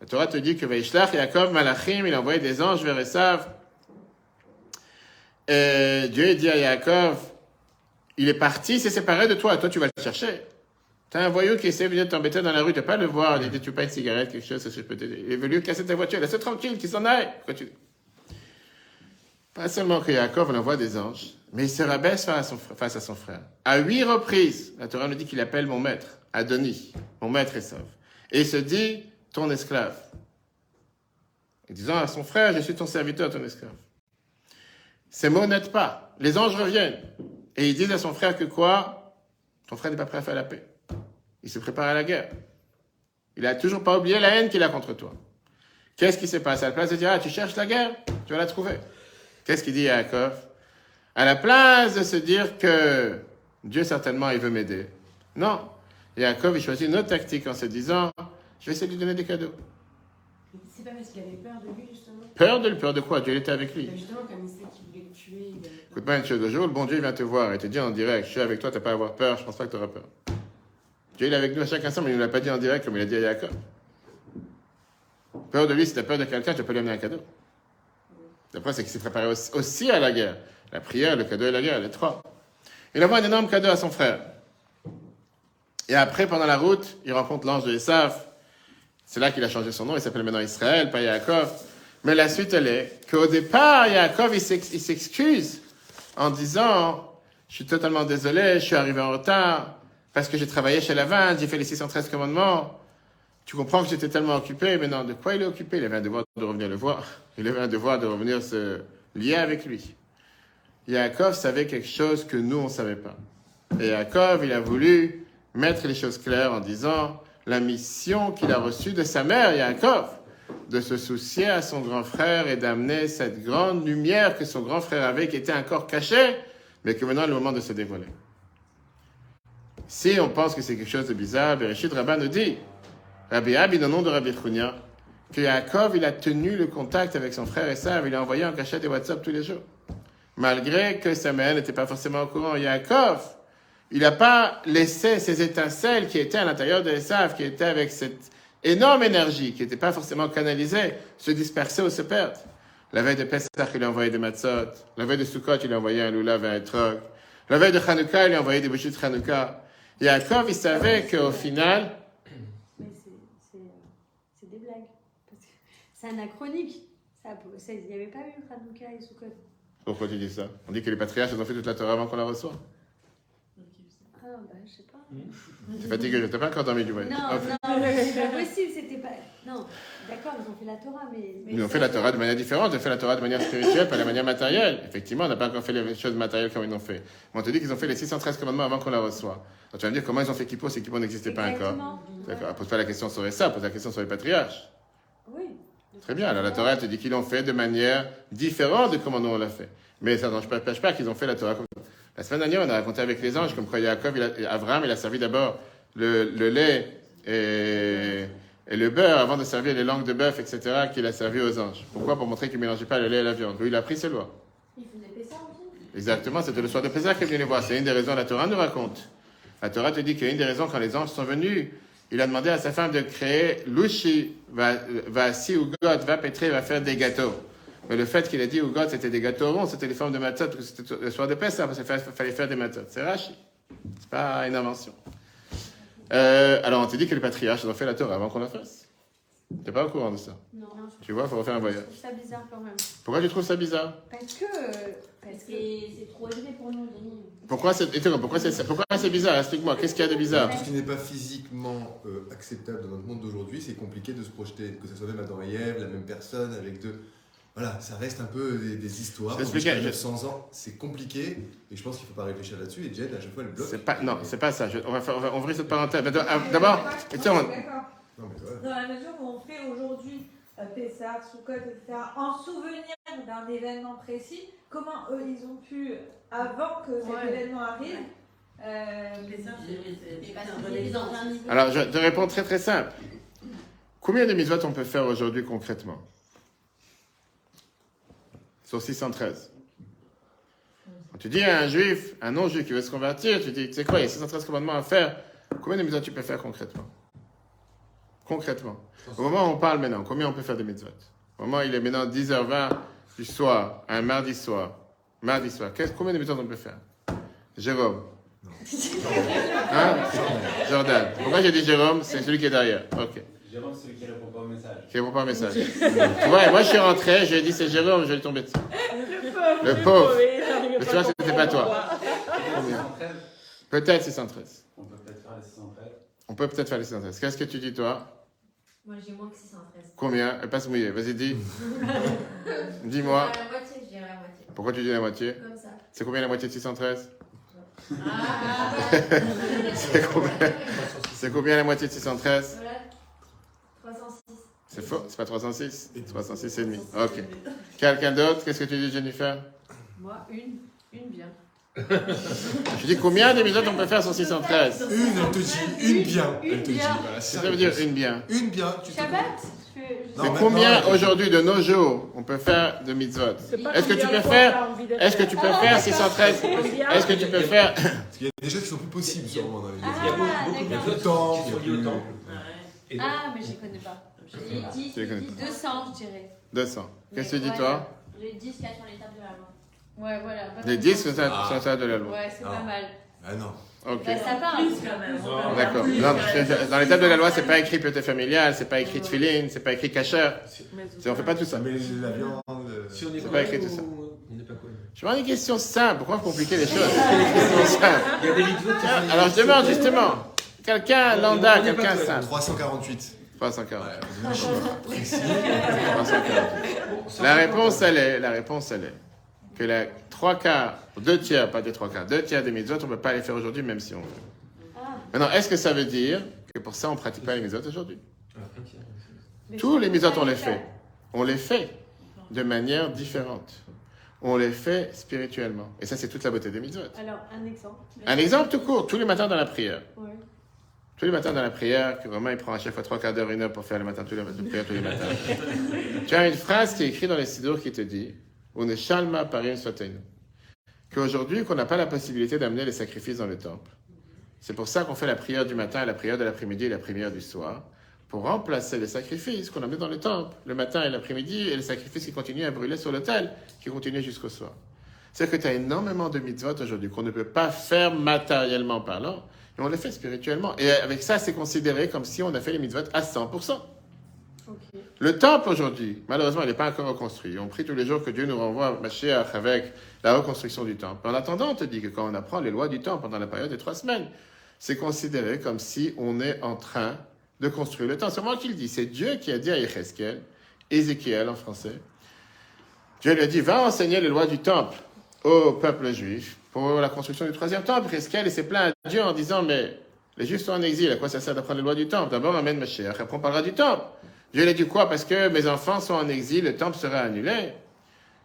La Torah te dit que Vaishlach, Yaakov, Malachim, il a envoyé des anges vers Esav. Et Dieu dit à Yaakov, il est parti, il s'est séparé de toi, toi tu vas le chercher. T'as un voyou qui essaie de venir t'embêter dans la rue, peux pas le voir, il dit, tu pas une cigarette, quelque chose, ça, je peux t'aider. Il est venu casser ta voiture, laisse-le tranquille, qu'il s'en aille. Pas seulement que Yaakov, envoie des anges, mais il se rabaisse face à son, frère- face à huit reprises, la Torah nous dit qu'il appelle mon maître, Adoni, mon maître Esav. Et il se dit, ton esclave. Et disant à son frère, je suis ton serviteur, ton esclave. Ces mots n'aident pas. Les anges reviennent. Et ils disent à son frère que quoi? Ton frère n'est pas prêt à faire la paix. Il se prépare à la guerre. Il a toujours pas oublié la haine qu'il a contre toi. Qu'est-ce qui se passe À la place de dire, ah, tu cherches la guerre? Tu vas la trouver. Qu'est-ce qu'il dit à Yaakov? À la place de se dire que Dieu certainement il veut m'aider. Non. Yaakov, il choisit une autre tactique en se disant, je vais essayer de lui donner des cadeaux. C'est pas parce qu'il avait peur de lui, justement? Peur de lui, peur de quoi? Dieu il était avec lui. Mais Justement, comme il sait qu'il voulait le tuer, il avait peur. Écoute pas une chose de jour, le bon Dieu vient te voir et te dit en direct, je suis avec toi, t'as pas à avoir peur, je pense pas que tu auras peur. Dieu il est avec nous à chaque instant, mais il ne l'a pas dit en direct comme il a dit à Jacob. Peur de lui, si t'as peur de quelqu'un, tu peux lui amener un cadeau. D'après, c'est qu'il s'est préparé aussi, à la guerre. La prière, le cadeau et la guerre, les trois. Il envoie un énorme cadeau à son frère. Et après, pendant la route, il rencontre l'ange de Esav. C'est là qu'il a changé son nom, il s'appelle maintenant Israël, pas Yaakov. Mais la suite, elle est qu'au départ, Yaakov, il s'ex- il s'excuse en disant, je suis totalement désolé, je suis arrivé en retard, parce que j'ai travaillé chez la vente, j'ai fait les 613 commandements. Tu comprends que j'étais tellement occupé, mais non, de quoi il est occupé? Il avait un devoir de revenir le voir. Il avait un devoir de revenir se lier avec lui. Yaakov savait quelque chose que nous, on ne savait pas. Et Yaakov, il a voulu mettre les choses claires en disant la mission qu'il a reçue de sa mère, Yaakov, de se soucier à son grand frère et d'amener cette grande lumière que son grand frère avait, qui était encore cachée, mais que maintenant est le moment de se dévoiler. Si on pense que c'est quelque chose de bizarre, Bereshit Rabbah nous dit, Rabbi Abi, dans le nom de Rabbi Chunia, que Yaakov, il a tenu le contact avec son frère sœur, il a envoyé un cachet de WhatsApp tous les jours. Malgré que sa mère n'était pas forcément au courant. Yaakov, il n'a pas laissé ces étincelles qui étaient à l'intérieur de Esav, qui étaient avec cette énorme énergie, qui n'était pas forcément canalisée, se disperser ou se perdre. La veille de Pesach, il a envoyé des matzot. La veille de Sukkot, il a envoyé un lulav et un trog. La veille de Hanouka, il a envoyé des bougies de Hanouka. Yaakov, il savait qu'au final, Mais c'est- c'est euh, c'est des blagues. Parce que C'est anachronique. Ça, Il n'y avait pas eu Hanouka et Sukkot. pourquoi tu dis ça? On dit que les patriarches, ils ont fait toute la Torah avant qu'on la reçoive. Ah, bah, je sais pas. T'es fatigué, t'as pas encore dormi du voyage. Non, non, c'est pas possible. C'était pas. Non, d'accord, ils ont fait la Torah, mais. mais Ils ont fait la Torah de manière différente, ils ont fait la Torah de manière spirituelle, pas de manière matérielle. Effectivement, on n'a pas encore fait les choses matérielles comme ils l'ont fait. Mais on te dit qu'ils ont fait les 613 commandements avant qu'on la reçoive. Donc tu vas me dire comment ils ont fait Kippo, si Kippo n'existait pas encore? D'accord, pose pas la question sur ça, pose la question sur les patriarches. Oui. Très bien, alors la Torah te dit qu'ils l'ont fait de manière différente de comment nous on l'a fait. Mais ça n'empêche pas qu'ils ont fait la Torah comme. La semaine dernière, on a raconté avec les anges comme quoi Jacob, il a, Abraham, il a servi d'abord le, le lait et, et le beurre avant de servir les langues de bœuf, etc., qu'il a servi aux anges. Pourquoi? Pour montrer qu'il ne mélangeait pas le lait et la viande. Lui, il a pris ses lois. Il faisait aussi? Exactement, c'était le soir de Pessah qu'il vient les voir. C'est une des raisons, la Torah nous raconte. La Torah te dit qu'il y a une des raisons quand les anges sont venus, il a demandé à sa femme de créer Lushi, va, va si ou God, va pétrer, va faire des gâteaux. Mais le fait qu'il a dit ou God, c'était des gâteaux ronds, c'était les formes de matzot, parce que c'était le soir de Pessah, parce qu'il fallait- faire des matzot. C'est Rashi. C'est pas une invention. Euh, alors on te dit que les patriarches ont fait la Torah avant qu'on la fasse. T'es pas au courant de ça? Non, je Tu vois, il faut refaire un voyage. trouve ça bizarre quand même. Pourquoi tu trouves ça bizarre? Parce que. Parce que. c'est trop élevé pour nous. Pourquoi c'est étonnant Pourquoi c'est pourquoi c'est bizarre? Explique-moi, qu'est-ce qu'il y a de bizarre? Tout ce qui n'est pas physiquement euh, acceptable dans notre monde d'aujourd'hui, c'est compliqué de se projeter. Que ce soit même Adam et Ève, la même personne, avec deux. Voilà, ça reste un peu des, des histoires. Je vais expliquer, Jusqu'à je- 900 ans, c'est compliqué. Et je pense qu'il ne faut pas réfléchir là-dessus. Et Jen, à chaque fois, elle bloque. C'est pas, non, c'est pas ça. Je- on, va faire, on va ouvrir cette parenthèse. D'abord- Dans la mesure où on fait aujourd'hui euh, Pessah, Sukkot, etc., en souvenir d'un événement précis, comment eux ils ont pu, avant que cet Ouais. événement arrive, euh, alors je te réponds très très simple. Combien de mitzvot on peut faire aujourd'hui concrètement? Sur 613. Quand tu dis à un juif, un non-juif qui veut se convertir, tu dis, tu sais quoi, il y a 613 commandements à faire. Combien de mitzvot tu peux faire concrètement? Concrètement. Au moment où on parle maintenant, combien on peut faire de mitzvot? Au moment où il est maintenant 10h20 du soir, un mardi soir. Mardi soir. Qu'est-ce- combien de mitzvot on peut faire? Jérôme. Hein? Jordan. Pourquoi j'ai dit Jérôme? C'est celui qui est derrière. Ok. Jérôme, celui qui répond pas au message. Qui répond pas au message. ouais, moi je suis rentré, je lui ai dit c'est Jérôme, je vais tomber dessus. Le pauvre. Mais tu vois, c'était pas toi. Combien? Peut-être 613. On peut peut-être faire les 613. On peut peut-être faire les 613. Qu'est-ce que tu dis toi? Moi j'ai moins que 613. Combien Elle passe mouillée. Vas-y, dis. Dis-moi. À la moitié, je dirais la moitié. Pourquoi tu dis la moitié Comme ça. C'est combien la moitié de 613 Ah, C'est combien C'est combien la moitié de 613 voilà. 306. C'est faux, c'est pas 306 306 et demi. Ok. Quelqu'un d'autre Qu'est-ce que tu dis, Jennifer? Moi, une. Une bien. Je dis combien de minutes on peut faire sur 613 Une, elle te dit, une bien. Une Elle te dit, bien. voilà, c'est Ça veut dire une bien. Une bien, tu Shabbat Non, Mais combien dit- aujourd'hui de nos jours on peut faire de mitzvot Est-ce que tu peux faire Est-ce que tu peux faire 613 Est-ce que tu peux faire Parce qu'il y a des choses qui sont plus possibles, sûrement, dans les Ah, Il y a beaucoup, beaucoup de d'accord. choses Temps, Ah, mais je connais pas. J'ai 10, Tu les connais 10, 200, je dirais. 200 Qu'est-ce que tu dis toi J'ai 10 qui sur l'étape de la loi. Ouais, voilà. pas Les mal. 10 sur ça Ah. ça de la loi. Ouais, c'est Non. pas mal. Ah non. Ok. Bah, ça part. D'accord. Dans les tables de la loi, c'est pas écrit pioté familial, c'est pas écrit tefillin, c'est pas écrit. C'est- On fait pas tout ça. Met la viande. euh, si on est C'est pas pas écrit tout ça. On n'est pas connu. Je demande une question simple. Pourquoi vous compliquez les choses? Il y a des sont Alors je demande justement, quelqu'un lambda, quelqu'un simple. 348. 340. Ouais, on a un chiffre précis. 340. La réponse, elle est, la réponse, elle est que les trois quarts, deux tiers, pas des trois quarts, deux tiers des mitzvot, on ne peut pas les faire aujourd'hui, même si on veut. Ah, Maintenant, est-ce que ça veut dire que pour ça, on ne pratique pas les mitzvot aujourd'hui? Ah, Tous les mitzvot, on les fait. On les fait de manière différente. On les fait spirituellement. Et ça, c'est toute la beauté des mitzvot. Alors, un exemple. Un exemple tout court, tous les matins dans la prière. Ouais. Tous les matins dans la prière, que vraiment il prend à chaque fois trois quarts d'heure, une heure pour faire le matin, tous les matins, prière tous les matins. tu as une phrase qui est écrite dans les Sidour qui te dit On est shalma parim. Qu'aujourd'hui, qu'on n'a pas la possibilité d'amener les sacrifices dans le temple. C'est pour ça qu'on fait la prière du matin, la prière de l'après-midi et la prière du soir, pour remplacer les sacrifices qu'on amenait dans le temple, le matin et l'après-midi, et les sacrifices qui continuent à brûler sur l'autel, qui continuent jusqu'au soir. C'est-à-dire que tu as énormément de mitzvot aujourd'hui qu'on ne peut pas faire matériellement parlant, et on les fait spirituellement. Et avec ça, c'est considéré comme si on a fait les mitzvot à 100%. Le temple aujourd'hui, malheureusement, il n'est pas encore reconstruit. On prie tous les jours que Dieu nous renvoie Mashiach avec la reconstruction du temple. En attendant, on te dit que quand on apprend les lois du temple pendant la période des trois semaines, c'est considéré comme si on est en train de construire le temple. C'est moi qui le dis. C'est Dieu qui a dit à Ézéchiel, Ézéchiel en français, Dieu lui a dit, va enseigner les lois du temple au peuple juif pour la construction du troisième temple. Ézéchiel s'est plaint à Dieu en disant, mais les juifs sont en exil, à quoi ça sert d'apprendre les lois du temple? D'abord, amène Mashiach, après on parlera du temple. Dieu lui a dit quoi? Parce que mes enfants sont en exil, le temple sera annulé.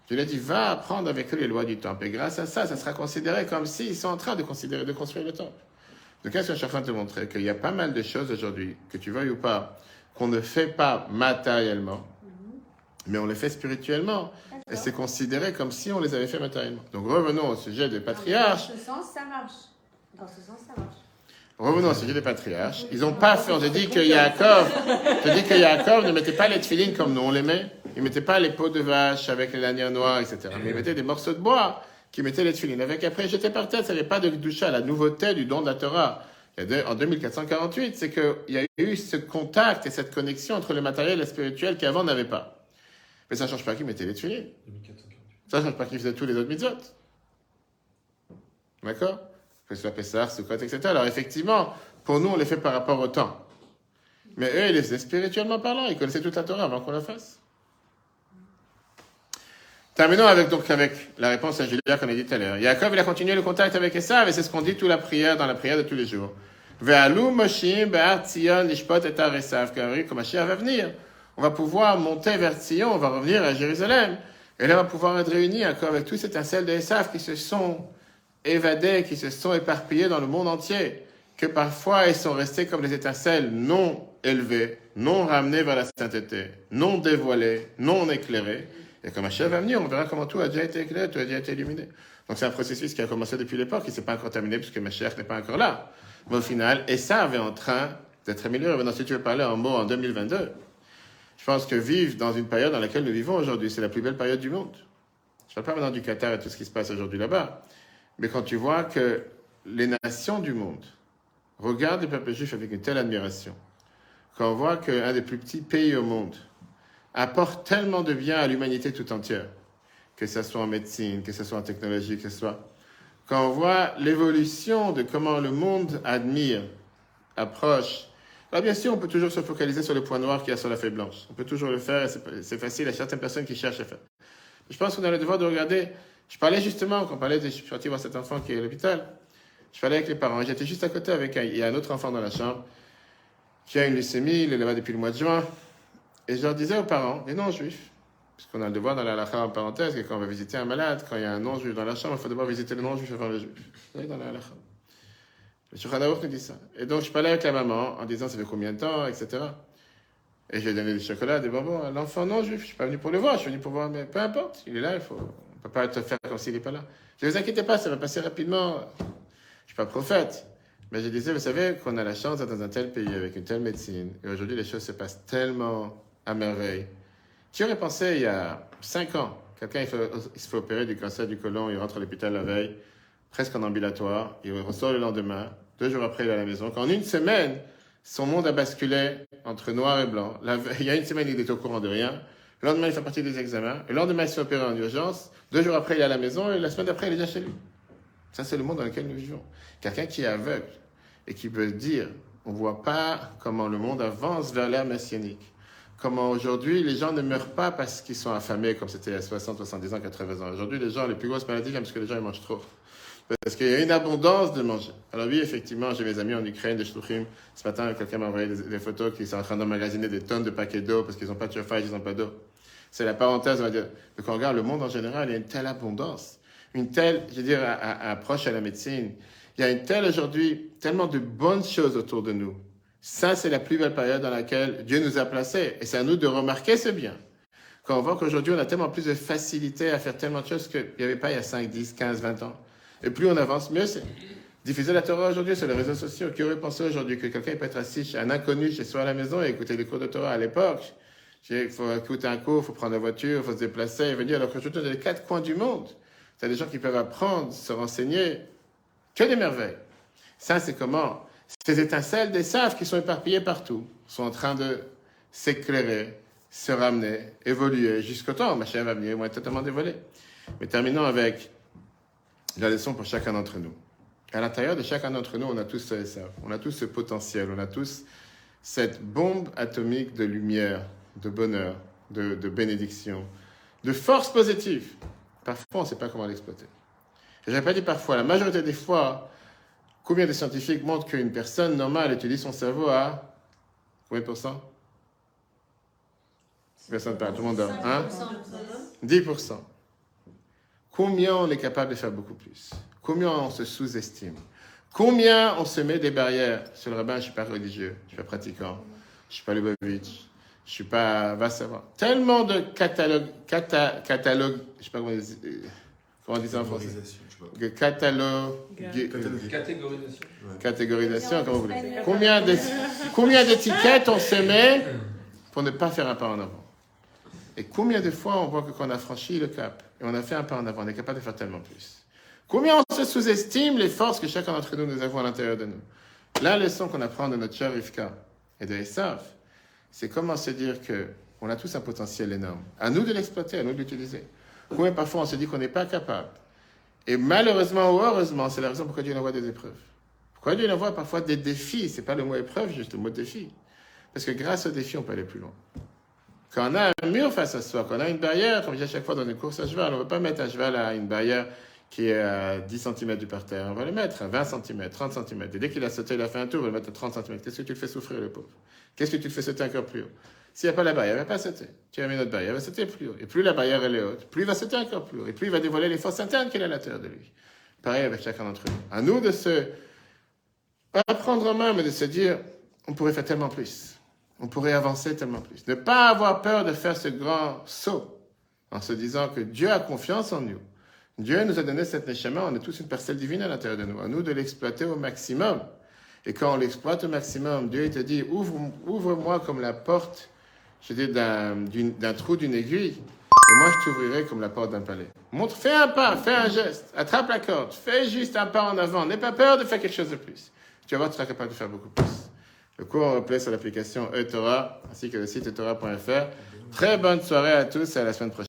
Dieu lui a dit, va apprendre avec eux les lois du temple. Et grâce à ça, ça sera considéré comme s'ils sont en train de, considérer, de construire le temple. Donc, qu'est-ce que je suis en train de te montrer Qu'il y a pas mal de choses aujourd'hui, que tu veuilles ou pas, qu'on ne fait pas matériellement, mais on les fait spirituellement. Et c'est considéré comme si on les avait fait matériellement. Donc, revenons au sujet des patriarches. Dans ce sens, ça marche. Dans ce sens, ça marche. Revenons au sujet des patriarches. Ils n'ont pas fait, on te dit que Yaakov, te dit que Yaakov ne mettait pas les tefilines comme nous on les met. Il mettait pas les peaux de vache avec les lanières noires, etc. Mais il mettait des morceaux de bois qui mettaient les tefilines. Avec après, jeté par terre, ça n'avait pas de doucha, la nouveauté du don de la Torah. En 2448, c'est qu'il y a eu ce contact et cette connexion entre le matériel et le spirituel qu'avant n'avait pas. Mais ça ne change pas qu'ils mettaient les tefilines. 2448. Ça ne change pas qu'ils faisaient tous les autres mitzvot. D'accord? Soit Pessah, Sukkot, etc. Alors effectivement, pour nous, on les fait par rapport au temps. Mais eux, ils les faisaient spirituellement parlant. Ils connaissaient toute la Torah avant qu'on la fasse. Terminons avec, donc, avec la réponse à Julia qu'on a dit tout à l'heure. Yaakov, il a continué le contact avec Esav, et c'est ce qu'on dit toute la prière, dans la prière de tous les jours. Ve'alu Moshim be'ar Tzion lishpot et Esav, comme Mashiach va venir. On va pouvoir monter vers Tzion, on va revenir à Jérusalem. Et là, on va pouvoir être réunis encore avec tous ces étincelles de Esav qui se sont évadés, qui se sont éparpillés dans le monde entier. Que parfois, ils sont restés comme des étincelles non élevées, non ramenées vers la sainteté, non dévoilées, non éclairées. Et quand Mashiach va venir, on verra comment tout a déjà été éclairé, tout a déjà été illuminé. Donc c'est un processus qui a commencé depuis l'époque, qui ne s'est pas encore terminé puisque Mashiach n'est pas encore là. Mais au final, et ça est en train d'être amélioré. Maintenant, si tu veux parler en mots en 2022, je pense que vivre dans une période dans laquelle nous vivons aujourd'hui, c'est la plus belle période du monde. Je ne parle pas maintenant du Qatar et tout ce qui se passe aujourd'hui là-bas, mais quand tu vois que les nations du monde regardent le peuple juif avec une telle admiration, quand on voit qu'un des plus petits pays au monde apporte tellement de bien à l'humanité tout entière, que ce soit en médecine, que ce soit en technologie, que ce soit. Quand on voit l'évolution de comment le monde admire, approche. Alors bien sûr, on peut toujours se focaliser sur le point noir qu'il y a sur la feuille. On peut toujours le faire, c'est facile à certaines personnes qui cherchent à faire. Je pense qu'on a le devoir de regarder. Je parlais justement, quand on parlait de, je suis parti voir cet enfant qui est à l'hôpital, je parlais avec les parents, j'étais juste à côté avec un, un autre enfant dans la chambre, qui a une leucémie, il est là-bas depuis le mois de juin, et je leur disais aux parents, les non-juifs, parce qu'on a le devoir dans la halakha en parenthèse, que quand on va visiter un malade, quand il y a un non-juif dans la chambre, il faut d'abord visiter le non-juif avant le juif. Dans la halakha. Le Shulchan nous dit ça. Et donc je parlais avec la maman en disant ça fait combien de temps, etc. Et je lui donné du chocolat, des bonbons à l'enfant non-juif. Je suis pas venu pour le voir, je suis venu pour voir, mais peu importe, il est là, il faut, peut pas te faire comme s'il n'est pas là. Ne vous inquiétez pas, ça va passer rapidement. Je suis pas prophète. Mais je disais, vous savez qu'on a la chance d'être dans un tel pays avec une telle médecine, et aujourd'hui les choses se passent tellement à merveille. Qui aurait pensé il y a 5 ans, quelqu'un il, se fait opérer du cancer du côlon, il rentre à l'hôpital la veille, presque en ambulatoire, il ressort le lendemain, deux jours après il est à la maison. Qu'en une semaine, son monde a basculé entre noir et blanc. Il y a une semaine, il était au courant de rien. Le lendemain, il fait partie des examens. Le lendemain, il s'est opéré en urgence. Deux jours après, il est à la maison. Et la semaine d'après, il est déjà chez lui. Ça, c'est le monde dans lequel nous vivons. Quelqu'un qui est aveugle et qui peut dire, on ne voit pas comment le monde avance vers l'ère messianique. comment aujourd'hui les gens ne meurent pas parce qu'ils sont affamés comme c'était il y a 60, 70 ans, 80 ans. Aujourd'hui, les gens, les plus grosses maladies parce que les gens ils mangent trop. Parce qu'il y a une abondance de manger. Alors oui, effectivement, j'ai mes amis en Ukraine, des shluchim. Ce matin, quelqu'un m'a envoyé des, photos qu'ils sont en train d'emmagasiner des tonnes de paquets d'eau parce qu'ils n'ont pas de chauffage, ils n'ont pas d'eau. C'est la parenthèse, on va dire. Quand on regarde le monde en général, il y a une telle abondance, une telle, je veux dire, approche à la médecine. Il y a une telle aujourd'hui, tellement de bonnes choses autour de nous. Ça, c'est la plus belle période dans laquelle Dieu nous a placés. Et c'est à nous de remarquer ce bien. Quand on voit qu'aujourd'hui, on a tellement plus de facilité à faire tellement de choses qu'il n'y avait pas il y a 5, 10, 15, 20 ans. Et plus on avance, mieux c'est. Diffuser la Torah aujourd'hui sur les réseaux sociaux. Qui aurait pensé aujourd'hui que quelqu'un peut être assis chez un inconnu chez soi à la maison et écouter les cours de Torah à l'époque? Il faut écouter un cours, il faut prendre la voiture, il faut se déplacer et venir. Alors qu'aujourd'hui, dans les quatre coins du monde, tu as des gens qui peuvent apprendre, se renseigner. Que des merveilles. Ça, c'est comment? Ces étincelles des saves qui sont éparpillées partout sont en train de s'éclairer, se ramener, évoluer jusqu'au temps où Machin va venir, ils vont être totalement dévoilés. Mais terminons avec la leçon pour chacun d'entre nous. À l'intérieur de chacun d'entre nous, on a tous ce on a tous ce potentiel, on a tous cette bombe atomique de lumière, de bonheur, de, bénédiction, de force positive. Parfois, on ne sait pas comment l'exploiter. Et J'ai pas dit parfois, la majorité des fois, combien de scientifiques montrent qu'une personne normale utilise son cerveau à combien de pourcents? Personne parle, tout le monde dort. Hein? 10%. Combien on est capable de faire beaucoup plus? Combien on se sous-estime? Combien on se met des barrières? Sur le rabbin, je ne suis pas religieux, je ne suis pas pratiquant, je ne suis pas Lubavitch, je ne suis pas... Va savoir. Tellement de catalogues, cata, catalogue, je ne sais pas comment, euh, comment on dit ça en français. Catalogue, Cataloguer. Catégorisation. Catégorisation, comment vous voulez. Combien combien d'étiquettes on se met pour ne pas faire un pas en avant? Et combien de fois on voit que quand on a franchi le cap et on a fait un pas en avant, on est capable de faire tellement plus? Combien on se sous-estime les forces que chacun d'entre nous nous avons à l'intérieur de nous? La leçon qu'on apprend de notre cher Rivka et de Esav, c'est comment se dire que on a tous un potentiel énorme. À nous de l'exploiter, à nous de l'utiliser. Combien parfois on se dit qu'on n'est pas capable Et malheureusement ou heureusement, c'est la raison pourquoi Dieu envoie des épreuves. Pourquoi Dieu envoie parfois des défis? C'est pas le mot épreuve, juste le mot défi. Parce que grâce aux défis, on peut aller plus loin. Quand on a un mur face à soi, quand on a une barrière, comme je dis à chaque fois dans une course à cheval, on ne veut pas mettre un cheval à une barrière qui est à 10 cm du parterre. On va le mettre à 20 cm, 30 cm. Et dès qu'il a sauté, il a fait un tour, on va le mettre à 30 cm. Qu'est-ce que tu le fais souffrir, le pauvre? Qu'est-ce que tu le fais sauter encore plus haut? S'il n'y a pas la barrière, il ne va pas sauter. Tu as mis notre barrière, il va sauter plus haut. Et plus la barrière elle est haute, plus il va sauter encore plus haut. Et plus il va dévoiler les forces internes qu'il a à l'intérieur de lui. Pareil avec chacun d'entre nous. À nous de se, pas prendre en main, mais de se dire, on pourrait faire tellement plus. On pourrait avancer tellement plus. Ne pas avoir peur de faire ce grand saut en se disant que Dieu a confiance en nous. Dieu nous a donné cette neshama, on est tous une parcelle divine à l'intérieur de nous. À nous de l'exploiter au maximum. Et quand on l'exploite au maximum, Dieu il te dit, ouvre- ouvre-moi comme la porte, d'un, d'un trou d'une aiguille, et moi je t'ouvrirai comme la porte d'un palais. Montre, fais un pas, fais un geste, attrape la corde, fais juste un pas en avant, n'aie pas peur de faire quelque chose de plus. Tu vas voir, tu seras capable de faire beaucoup plus. Le cours en replay sur l'application eTorah, ainsi que le site etorah.fr. Très bonne soirée à tous et à la semaine prochaine.